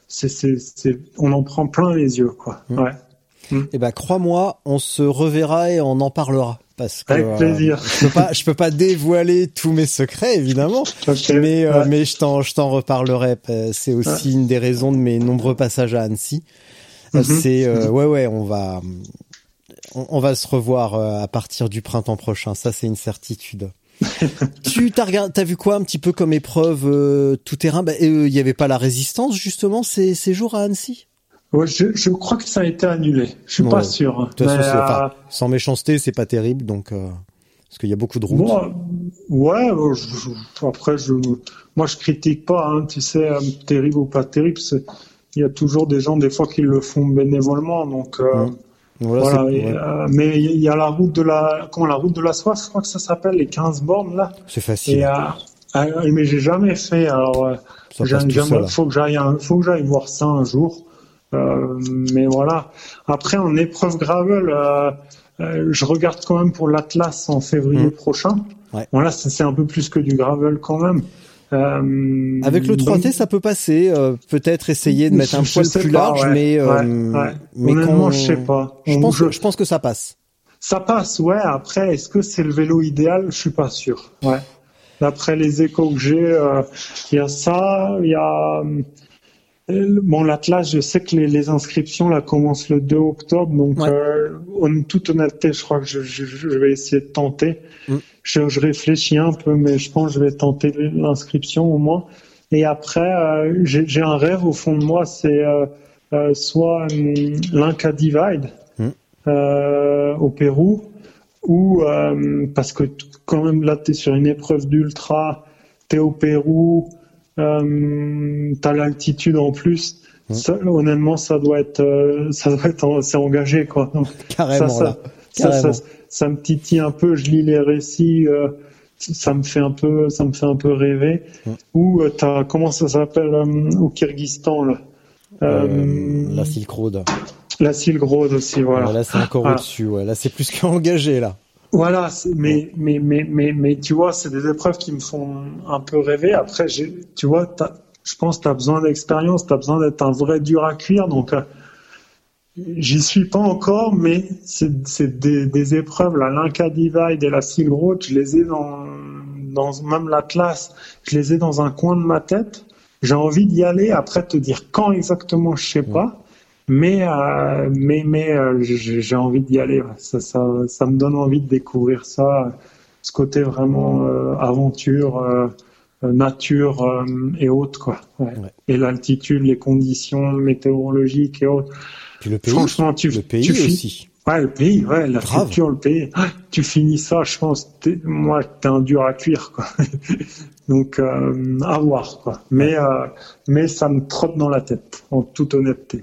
c'est c'est c'est on en prend plein les yeux, quoi. Ouais.
Eh ben, crois-moi, on se reverra et on en parlera. Parce que,
Avec
euh,
plaisir.
je peux pas, je peux pas dévoiler tous mes secrets, évidemment. Mais, euh,
Ouais.
mais je t'en, je t'en reparlerai. Euh, C'est aussi une des raisons de mes nombreux passages à Annecy.
Mhm.
C'est, euh, ouais, ouais, on va, on, on va se revoir à partir du printemps prochain. Ça, c'est une certitude. tu t'as regardé, t'as vu quoi un petit peu comme épreuve tout terrain? Bah, Il y avait pas la résistance justement ces, ces jours à Annecy?
Je, je crois que ça a été annulé. Je suis
Ouais.
pas sûr. hein.
De toute façon, enfin,
euh,
sans méchanceté, c'est pas terrible, donc euh, parce qu'il y a beaucoup de routes.
Bon, ouais, euh, je- je- après, je, moi, je critique pas, hein, tu sais, euh, terrible ou pas terrible. Il y a toujours des gens, des fois, qui le font bénévolement, donc.
Voilà,
voilà.
c'est
et,
ouais,
euh, mais il y a la route de la, comment la route de la soif, je crois que ça s'appelle, les 15 bornes là.
c'est facile.
Et euh, mais j'ai jamais fait. Alors, euh, faut que j'aille, un- faut que j'aille voir ça un jour. Euh, mais voilà. Après, en épreuve gravel, euh, euh, je regarde quand même pour l'Atlas en février
Mhm.
prochain.
Ouais.
Voilà, c'est un peu plus que du gravel quand même.
Avec le 3T,
donc-
ça peut passer. Peut-être essayer de mettre un poil plus
pas,
large,
ouais.
mais
Ouais,
mais
Honnêtement, je sais pas.
Je pense,
je-
je pense que ça passe.
Ça passe, ouais. Après, est-ce que c'est le vélo idéal? Je suis pas sûr. Ouais. D'après les échos que j'ai, euh, il y a ça, il y a bon l'Atlas. Je sais que les, les inscriptions là commencent le 2 octobre, donc
Ouais.
euh, en toute honnêteté, je crois que je, je- je vais essayer de tenter.
Mm.
Je, je réfléchis un peu, mais je pense que je vais tenter l'inscription au moins. Et après, euh, j'ai un rêve au fond de moi, c'est euh, soit hum, l'Inca Divide
Mm.
au Pérou, ou parce que quand même là, tu es sur une épreuve d'ultra, tu es au Pérou, euh, tu as l'altitude en plus.
Mm.
Ça, honnêtement, ça doit être, euh, ça doit être, c'est engagé quoi. Donc,
Carrément
ça, ça,
là.
ça,
Carrément.
ça, ça me titille un peu. Je lis les récits, euh, ça me fait un peu, ça me fait un peu rêver.
Mm.
Ou euh, t'as, comment ça s'appelle au Kyrgyzstan là?
La Silk Road.
la Silk Road aussi, voilà.
Là, c'est encore
Voilà.
au-dessus. Ouais. Là, c'est plus qu'engagé là.
Voilà, mais, mais, mais, mais, mais tu vois, c'est des épreuves qui me font un peu rêver. Après, tu vois, je pense que tu as besoin d'expérience, tu as besoin d'être un vrai dur à cuire. Donc, euh, j'y suis pas encore, mais c'est des, des épreuves, la l'Inca Divide et la Silk Road, je les ai dans, dans même la classe, je les ai dans un coin de ma tête. J'ai envie d'y aller. Après, te dire quand exactement, je sais pas. Mais euh, mais mais euh, j'ai envie d'y aller. Ça, ça ça me donne envie de découvrir ça, ce côté vraiment euh, aventure, nature et autres quoi. Ouais.
Ouais.
Et l'altitude, les conditions météorologiques et autres.
Puis le pays.
Franchement, tu
le pays
tu
aussi.
Ouais, le pays, ouais, la
Grave.
culture, le pays. Ah, Tu finis ça, je pense. t'es- moi, t'es un dur à cuire, quoi. Donc, euh, à voir, quoi. Mais, euh, mais ça me trotte dans la tête, en toute honnêteté.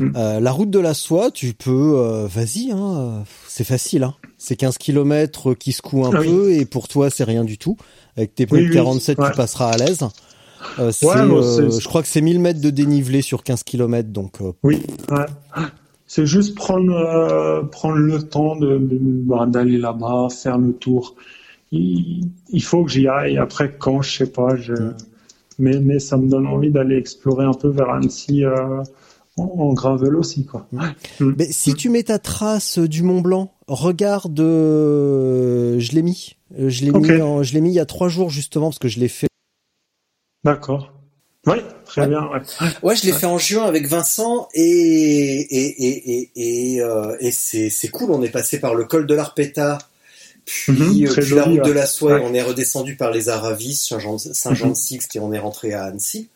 Euh, la route de la soie, tu peux, euh, vas-y, hein, c'est facile. Hein. C'est 15 km qui secouent un
Ah oui.
peu et pour toi, c'est rien du tout. Avec tes
Oui,
de
oui,
47,
ouais.
tu passeras à l'aise. Euh,
Ouais,
je crois que c'est 1000 mètres de dénivelé sur 15 km, donc
Oui, ouais. C'est juste prendre, prendre le temps de, bah, d'aller là-bas, faire le tour. Il, il faut que j'y aille. Après, quand, je sais pas, je, mais, mais ça me donne envie d'aller explorer un peu vers Annecy euh, en, en gravel aussi, quoi.
Mais si tu mets ta trace du Mont Blanc, regarde, euh, je l'ai mis, Euh, je l'ai mis, en- je l'ai mis il y a trois jours justement parce que je l'ai fait.
D'accord. Oui, très bien. Ouais.
Ouais, je l'ai fait en juin avec Vincent et et et et et, euh, et c'est c'est cool. On est passé par le col de l'Arpeta, puis,
Mhm,
euh, la route de la Soie.
Ouais.
On est redescendu par les Aravis, Saint-Jean Saint-Jean de Sixte et on est rentré à Annecy.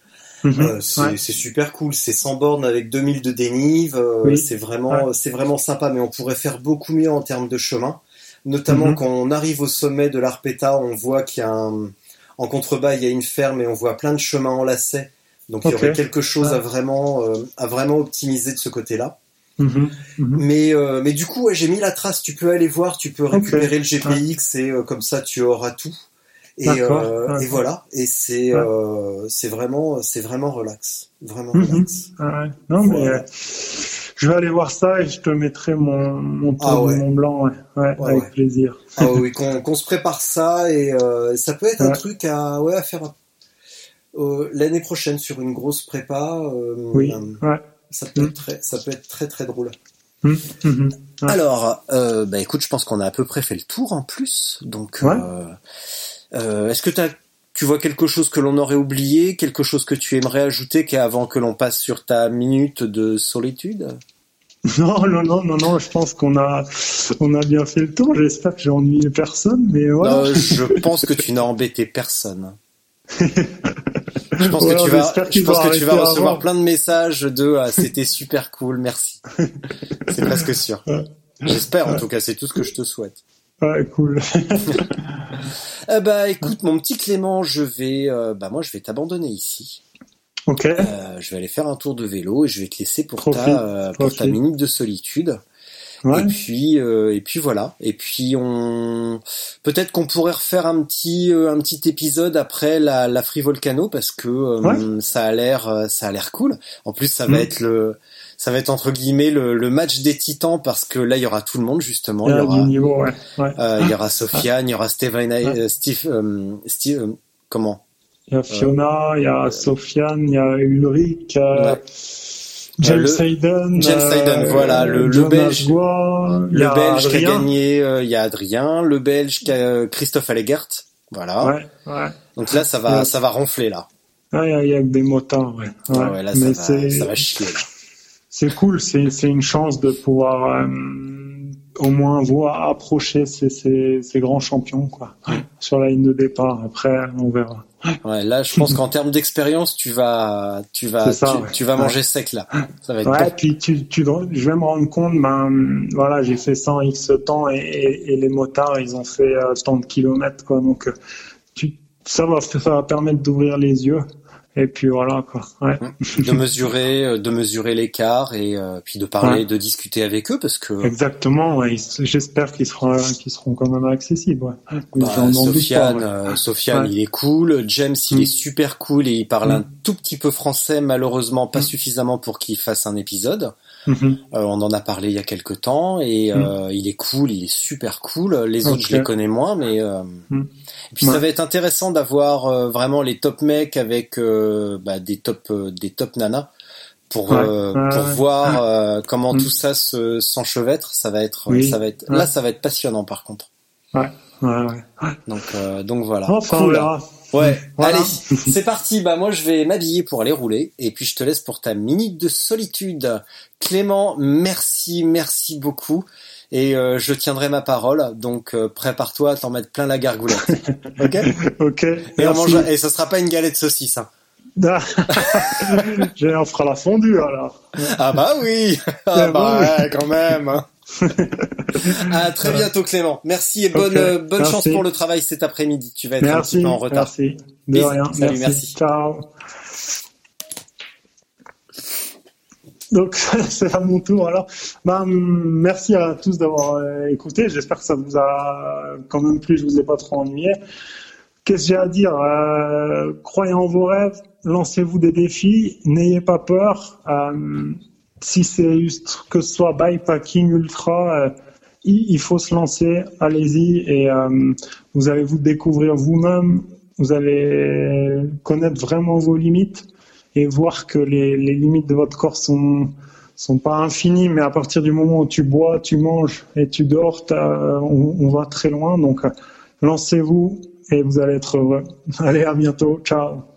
Mhm,
Euh, c'est
ouais.
super cool. C'est sans borne avec 2000 de dénive. euh,
Oui.
C'est vraiment c'est vraiment sympa. Mais on pourrait faire beaucoup mieux en termes de chemin. Notamment
Mhm.
quand on arrive au sommet de l'Arpeta, on voit qu'il y a un, en contrebas il y a une ferme et on voit plein de chemins en lacets. Donc il y aurait quelque chose à
Ouais.
vraiment euh, à vraiment optimiser de ce côté-là.
Mhm.
Mais mais du coup j'ai mis la trace. Tu peux aller voir, tu peux récupérer le GPX et comme ça tu auras tout. Et, euh, et voilà. Et c'est
Ouais.
euh, c'est vraiment c'est vraiment relax, vraiment
Mhm.
relax.
Ah ouais. Non, mais
Voilà.
euh, je vais aller voir ça et je te mettrai mon, mon tour
Ah ouais.
de Mont Blanc, ouais, ouais,
Ouais,
avec
ouais.
plaisir.
Ah oui, qu'on qu'on se prépare ça et euh, ça peut être un truc à ouais à faire euh, l'année prochaine sur une grosse prépa. euh,
Oui,
euh,
ouais.
ça peut
Mm.
être très ça peut être très très drôle.
Mhm, mhm. Ouais.
Alors, euh, bah écoute, je pense qu'on a à peu près fait le tour en plus. Donc,
Ouais.
Est-ce que tu vois quelque chose que l'on aurait oublié, quelque chose que tu aimerais ajouter qu'avant que l'on passe sur ta minute de solitude?
Non, non, non, non, non, je pense qu'on a, on a bien fait le tour. J'espère que j'ai ennuyé personne, mais voilà.
Euh, Je pense que tu n'as embêté personne. Je pense que tu vas, je pense que tu vas recevoir
avant.
plein de messages de ah, c'était super cool, merci. C'est presque sûr. J'espère en tout cas, c'est tout ce que je te souhaite.
Ouais, cool.
Eh bah écoute mon petit Clément, je vais, euh, bah moi je vais t'abandonner ici.
ok.
Euh, je vais aller faire un tour de vélo et je vais te laisser pour
Profite,
ta euh, ta minute de solitude.
Ouais.
Et puis et puis voilà. Et puis on peut-être qu'on pourrait refaire un petit un petit épisode après la la Free Volcano parce que
Ouais.
ça a l'air ça a l'air cool. En plus ça va
Mm.
être le ça va être entre guillemets le, le match des titans parce que là il y aura tout le monde justement.
Il y
Il y
a
aura
niveau, ouais. ouais.
euh, il y aura Sofiane, il y aura Steven,
Ouais.
euh, Steve, euh, Steve euh, comment?
Il y a Fiona, il y a Sofiane, il y a Ulrich. James
le-
Hayden.
James Hayden, voilà, le- Belge. Le Belge qui a gagné, il y a Adrien, le Belge qui a Christophe Allegert. Voilà. Donc là, ça va, ça va ronfler là.
Ouais, il y a- que des motards, ouais.
Ouais,
Ouais.
ouais, là,
Mais
ça va, ça va chier. Là.
C'est cool, c'est, c'est une chance de pouvoir euh, au moins voir approcher ces, ces, ces grands champions, quoi. Sur la ligne de départ. Après, on verra.
Ouais, là, je pense qu'en termes d'expérience, tu vas, tu vas,
ça,
tu,
ouais.
tu vas
Ouais.
manger sec là. Ça va être
Ouais, puis tu, tu, je vais me rendre compte, ben, voilà, j'ai fait 100 X temps et, et, et les motards, ils ont fait euh, tant de kilomètres, quoi. Donc, euh, tu, ça va, ça va permettre d'ouvrir les yeux. Et puis voilà, quoi. Ouais.
de mesurer, euh, de mesurer l'écart et euh, puis de parler,
Ouais.
de discuter avec eux parce que
Exactement, ouais. J'espère qu'ils seront, qu'ils seront quand même accessibles, ouais.
bah, Sofiane, euh, Sofiane, il est cool. James, il
Mm.
est super cool et il parle un
Mm.
tout petit peu français, malheureusement pas
Mm.
suffisamment pour qu'il fasse un épisode.
Mhm.
Euh, on en a parlé il y a quelque temps et euh, il est cool, il est super cool. Les autres, je les connais moins, mais euh...
Mm.
et puis ça va être intéressant d'avoir vraiment les top mecs avec bah, des top des top nanas pour
Ouais.
euh,
Ouais,
pour
ouais.
voir euh, comment
Mm.
tout ça se s'enchevêtre. Ça va être
Oui.
ça va être là, ça va être passionnant par contre.
Ouais, ouais, ouais.
Donc euh, donc voilà.
Enfin, on
Cool.
verra.
Ouais,
Voilà.
allez, c'est parti. Bah moi je vais m'habiller pour aller rouler et puis je te laisse pour ta minute de solitude. Clément, merci, merci beaucoup et euh, je tiendrai ma parole. Donc euh, prépare-toi à t'en mettre plein la gargoulette. ok?
Ok.
Et on
merci.
mange et ce sera pas une galette saucisse. Hein.
J'ai- on fera la fondue, alors.
Ah bah oui.
Ah
Ah bah
bah
ouais, quand même. à très bientôt Clément. Merci et bonne euh, bonne
merci.
chance pour le travail cet après-midi. Tu vas être un
Merci,
petit peu en retard.
merci. De
Bisous.
rien.
Salut,
merci.
merci.
Ciao. Donc c'est à mon tour alors. Ben, merci à tous d'avoir euh, écouté. J'espère que ça vous a quand même plu. Je vous ai pas trop ennuyé. Qu'est-ce que j'ai à dire? Euh, Croyez en vos rêves. Lancez-vous des défis. N'ayez pas peur. Euh, si c'est juste que ce soit bikepacking ultra, euh, il, faut se lancer. Allez-y et euh, vous allez vous découvrir vous-même vous allez connaître vraiment vos limites et voir que les, les limites de votre corps sont sont pas infinies, mais à partir du moment où tu bois, tu manges et tu dors, on, on, va très loin. Donc, lancez-vous et vous allez être heureux. Allez, à bientôt. Ciao.